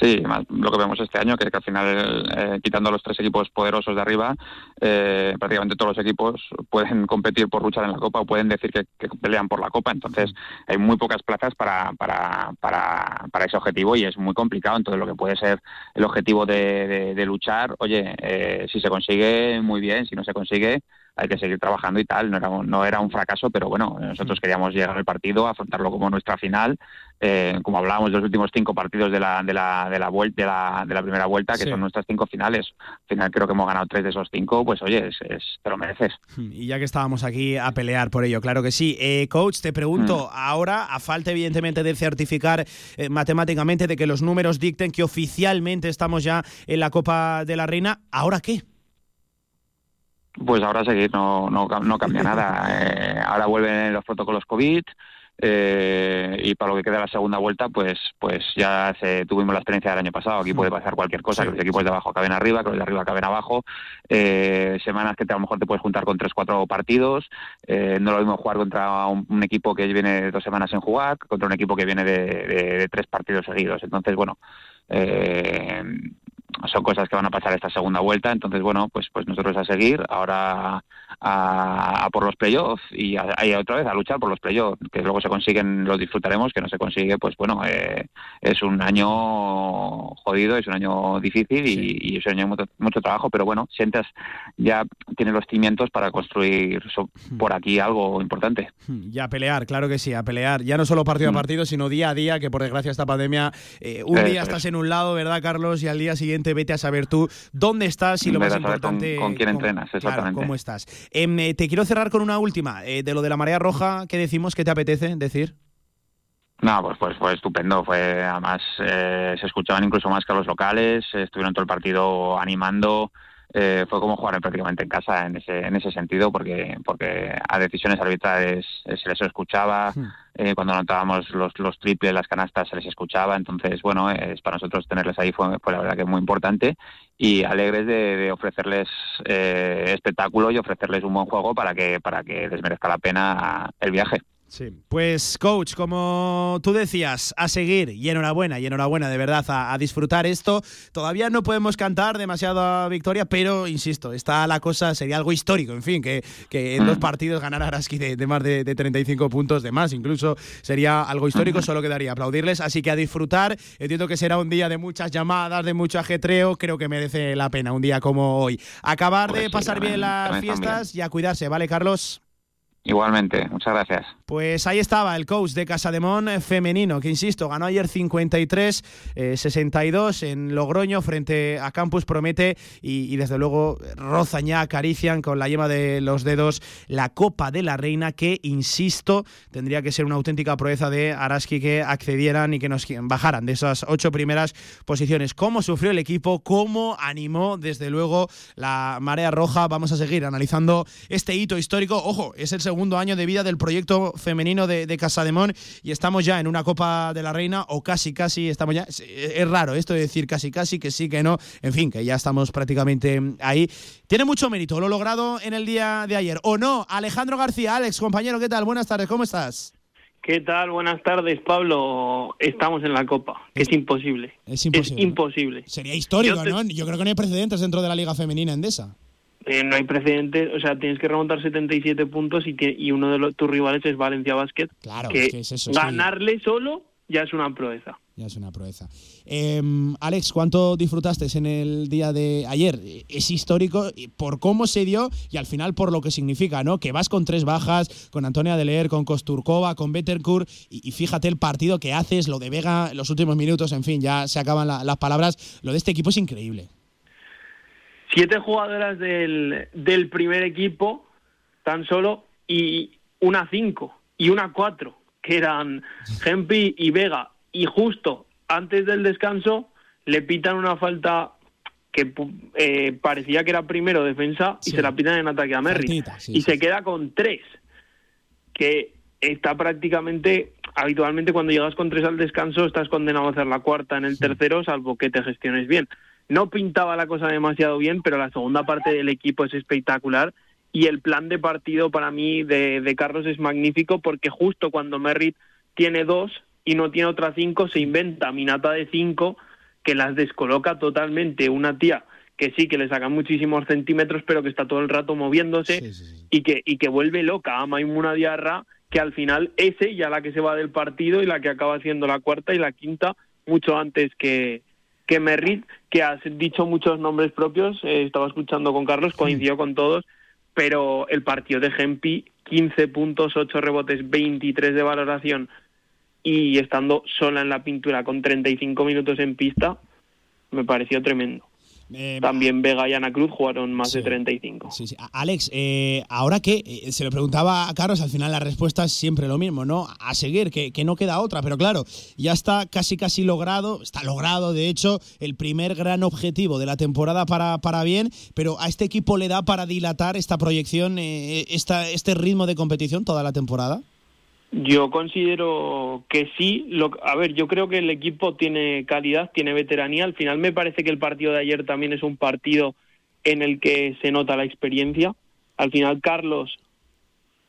Sí, lo que vemos este año, que, que al final, eh, quitando los tres equipos poderosos de arriba, eh, prácticamente todos los equipos pueden competir por luchar en la Copa o pueden decir que, pelean por la Copa. Entonces, hay muy pocas plazas para, para, para, para, ese objetivo y es muy complicado. Entonces, lo que puede ser el objetivo de, de, luchar, oye, eh, si se consigue, muy bien, si no se consigue, hay que seguir trabajando y tal. No era, no era un fracaso, pero bueno, nosotros queríamos llegar al partido, afrontarlo como nuestra final eh, como hablábamos de los últimos cinco partidos de la, de la, de la, vuelta, de la, de la primera vuelta, que son nuestras cinco finales. Al final creo que hemos ganado tres de esos cinco, pues oye, es, te lo mereces. Hmm, y ya que estábamos aquí a pelear por ello, claro que sí. Eh, coach, te pregunto, hmm. ahora, a falta evidentemente de certificar eh, matemáticamente de que los números dicten que oficialmente estamos ya en la Copa de la Reina, ¿ahora qué? Pues ahora seguir, no, no, no cambia nada. ahora vuelven los protocolos COVID, eh, y para lo que queda la segunda vuelta, pues pues ya se, tuvimos la experiencia del año pasado. Aquí puede mm. pasar cualquier cosa, que los equipos de abajo acaben arriba, que los de arriba acaben abajo. Eh, semanas que te, a lo mejor te puedes juntar con tres, cuatro partidos. Eh, no lo mismo jugar contra un, equipo que viene dos semanas sin jugar, contra un equipo que viene de, de tres partidos seguidos. Entonces, bueno, eh, son cosas que van a pasar esta segunda vuelta, entonces bueno, pues pues nosotros a seguir, ahora a, por los playoffs y ahí otra vez a luchar por los playoffs, que luego se consiguen, los disfrutaremos, que no se consigue, pues bueno, eh, es un año jodido, es un año difícil y, es un año mucho, mucho trabajo, pero bueno, sientas ya tiene los cimientos para construir hmm. por aquí algo importante. Hmm, y a pelear, claro que sí, a pelear, ya no solo partido a hmm. partido, sino día a día, que por desgracia esta pandemia, eh, un día estás en un lado, ¿verdad, Carlos? Y al día siguiente vete a saber tú dónde estás y lo más importante. Con, quién entrenas, exactamente. cómo estás. Em, eh, te quiero cerrar con una última. Eh, de lo de la marea roja, ¿qué decimos? ¿Qué te apetece decir? No, pues, pues fue estupendo. Fue además eh, se escuchaban incluso más que a los locales. Estuvieron todo el partido animando. Fue como jugar prácticamente en casa en ese en ese sentido porque porque a decisiones arbitrales se les escuchaba. Hmm. Eh, cuando anotábamos los, los triples, las canastas, se les escuchaba. Entonces, bueno, es para nosotros tenerles ahí fue, la verdad que muy importante y alegres de, ofrecerles eh, espectáculo y ofrecerles un buen juego para que, para que les merezca la pena el viaje. Sí. Pues, coach, como tú decías, a seguir y enhorabuena, y enhorabuena de verdad a, disfrutar esto. Todavía no podemos cantar demasiado victoria, pero insisto, está la cosa, sería algo histórico, en fin, que, que en dos partidos ganara Araski de, más de, 35 puntos de más, incluso sería algo histórico, solo quedaría aplaudirles. Así que a disfrutar, entiendo que será un día de muchas llamadas, de mucho ajetreo, creo que merece la pena un día como hoy. Acabar de pues pasar bien las fiestas y a cuidarse, ¿vale, Carlos? Igualmente, muchas gracias. Pues ahí estaba el coach de Casademón eh, femenino, que insisto, ganó ayer 53-62 eh, en Logroño frente a Campus Promete y, desde luego rozan ya, acarician con la yema de los dedos la Copa de la Reina, que insisto, tendría que ser una auténtica proeza de Araski que accedieran y que nos bajaran de esas ocho primeras posiciones. ¿Cómo sufrió el equipo? ¿Cómo animó desde luego la marea roja? Vamos a seguir analizando este hito histórico. Ojo, es el segundo segundo año de vida del proyecto femenino de, de Casademón y estamos ya en una Copa de la Reina o casi, casi estamos ya. Es, es raro esto de decir casi, casi, que sí, que no. En fin, que ya estamos prácticamente ahí. Tiene mucho mérito lo logrado en el día de ayer. ¿O no? Alejandro García, Alex, compañero, ¿qué tal? Buenas tardes, ¿cómo estás? ¿Qué tal? Buenas tardes, Pablo. Estamos en la Copa, que es, imposible. Es imposible. Es imposible. Sería histórico, Yo te- ¿no? Yo creo que no hay precedentes dentro de la Liga Femenina Endesa. Eh, no hay precedentes, o sea, tienes que remontar 77 puntos y, y uno de los- tus rivales es Valencia Basket. Claro, que es que es eso, ganarle solo ya es una proeza. Ya es una proeza. Eh, Alex, ¿cuánto disfrutaste en el día de ayer? Es histórico por cómo se dio y al final por lo que significa, ¿no? Que vas con tres bajas, con Antonia Deleer, con Kosturkova, con Bettercourt y, y fíjate el partido que haces, lo de Vega, los últimos minutos, en fin, ya se acaban la- las palabras. Lo de este equipo es increíble. Siete jugadoras del, del primer equipo, tan solo, y una cinco, y una cuatro, que eran Gempi y Vega. Y justo antes del descanso le pitan una falta que eh, parecía que era primero defensa y se la pitan en ataque a sí, y sí, se queda con tres, que está prácticamente, habitualmente cuando llegas con tres al descanso estás condenado a hacer la cuarta en el tercero, salvo que te gestiones bien. No pintaba la cosa demasiado bien, pero la segunda parte del equipo es espectacular y el plan de partido para mí de, de Carlos es magnífico porque justo cuando Merritt tiene dos y no tiene otra cinco, se inventa Minata de cinco que las descoloca totalmente. Una tía que sí, que le saca muchísimos centímetros, pero que está todo el rato moviéndose y que y que vuelve loca a Maimuna Diarra, que al final ese ya la que se va del partido y la que acaba siendo la cuarta y la quinta mucho antes que que Merritt, que has dicho muchos nombres propios, eh, estaba escuchando con Carlos, coincidió con todos, pero el partido de Gempi, 15 puntos, 8 rebotes, 23 de valoración y estando sola en la pintura con 35 minutos en pista, me pareció tremendo. También Vega y Ana Cruz jugaron más de 35. Sí, sí. Alex, eh, ahora que eh, se lo preguntaba a Carlos, al final la respuesta es siempre lo mismo, ¿no? A seguir, que, que no queda otra, pero claro, ya está casi casi logrado, está logrado de hecho el primer gran objetivo de la temporada para, para bien, pero a este equipo le da para dilatar esta proyección, eh, esta, este ritmo de competición toda la temporada. Yo considero que sí. Lo, a ver, yo creo que el equipo tiene calidad, tiene veteranía. Al final me parece que el partido de ayer también es un partido en el que se nota la experiencia. Al final Carlos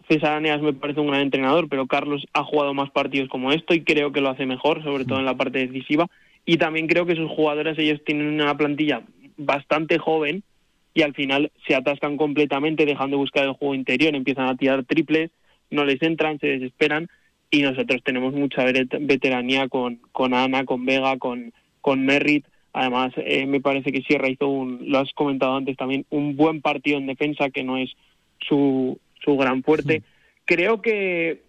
César Aneas me parece un gran entrenador, pero Carlos ha jugado más partidos como esto y creo que lo hace mejor, sobre todo en la parte decisiva. Y también creo que sus jugadores, ellos tienen una plantilla bastante joven y al final se atascan completamente dejando de buscar el juego interior, empiezan a tirar triples, no les entran, se desesperan y nosotros tenemos mucha veteranía con, con Ana, con Vega, con, con Merritt. Además, eh, me parece que Sierra hizo un, lo has comentado antes también, un buen partido en defensa que no es su, su gran fuerte. Creo que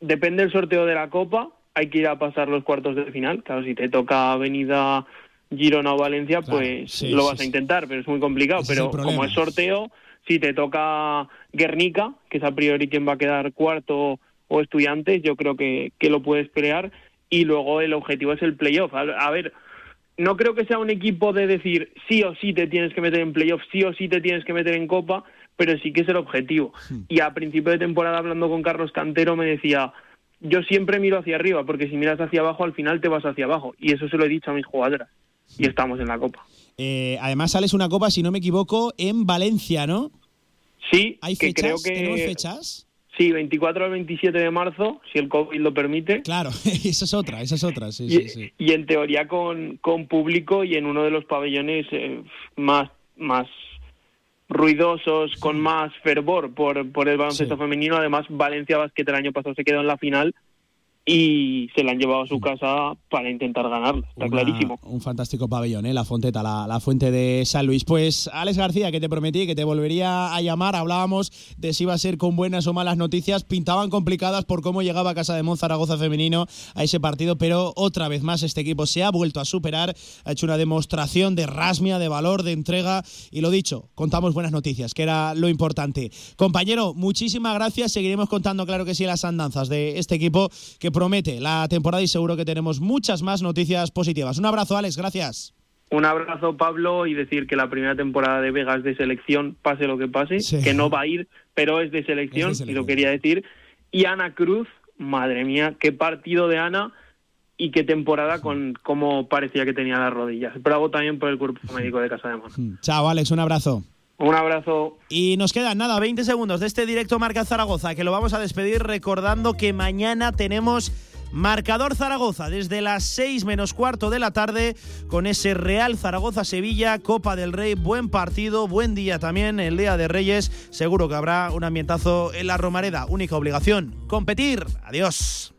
depende del sorteo de la Copa, hay que ir a pasar los cuartos de final. Claro, si te toca Avenida Girona o Valencia, Claro, pues sí, lo sí, vas a intentar, pero es muy complicado. Pero como es sorteo, si te toca Guernica, que es a priori quien va a quedar cuarto o estudiantes, yo creo que, que lo puedes pelear. Y luego el objetivo es el playoff. A, a ver, no creo que sea un equipo de decir sí o sí te tienes que meter en playoff, sí o sí te tienes que meter en copa, pero sí que es el objetivo. Y a principio de temporada, hablando con Carlos Cantero, me decía, yo siempre miro hacia arriba, porque si miras hacia abajo, al final te vas hacia abajo. Y eso se lo he dicho a mis jugadoras. Y estamos en la copa. Eh, además sales una copa, si no me equivoco, en Valencia, ¿no? Sí, ¿Hay que fechas? creo que... ¿Tenemos fechas? Sí, 24 al 27 de marzo, si el COVID lo permite. Claro, esa es otra, esa es otra, sí, y, sí, sí. y en teoría con, con público y en uno de los pabellones eh, más, más ruidosos, con más fervor por, por el baloncesto femenino. Además, Valencia Basket el año pasado se quedó en la final y se la han llevado a su casa para intentar ganarla, está Una- clarísimo. Un fantástico pabellón, ¿eh? la Fonteta, la, la fuente de San Luis. Pues Alex García, que te prometí que te volvería a llamar, hablábamos de si iba a ser con buenas o malas noticias, pintaban complicadas por cómo llegaba a Casa de Mon Zaragoza femenino a ese partido, pero otra vez más este equipo se ha vuelto a superar, ha hecho una demostración de rasmia, de valor, de entrega y lo dicho, contamos buenas noticias, que era lo importante. Compañero, muchísimas gracias, seguiremos contando, claro que sí, las andanzas de este equipo que promete la temporada y seguro que tenemos muchas más noticias positivas. Un abrazo, Alex, gracias. Un abrazo, Pablo, y decir que la primera temporada de Vegas de selección, pase lo que pase, que no va a ir, pero es de selección, y lo quería decir. Y Ana Cruz, madre mía, qué partido de Ana y qué temporada con cómo parecía que tenía las rodillas. Bravo también por el cuerpo médico de Casa de Mon. Chao, Alex, un abrazo. Un abrazo. Y nos quedan nada, 20 segundos de este directo Marca Zaragoza, que lo vamos a despedir recordando que mañana tenemos Marcador Zaragoza desde las 6 menos cuarto de la tarde con ese Real Zaragoza-Sevilla, Copa del Rey, buen partido, buen día también, el Día de Reyes, seguro que habrá un ambientazo en la Romareda, única obligación, competir. Adiós.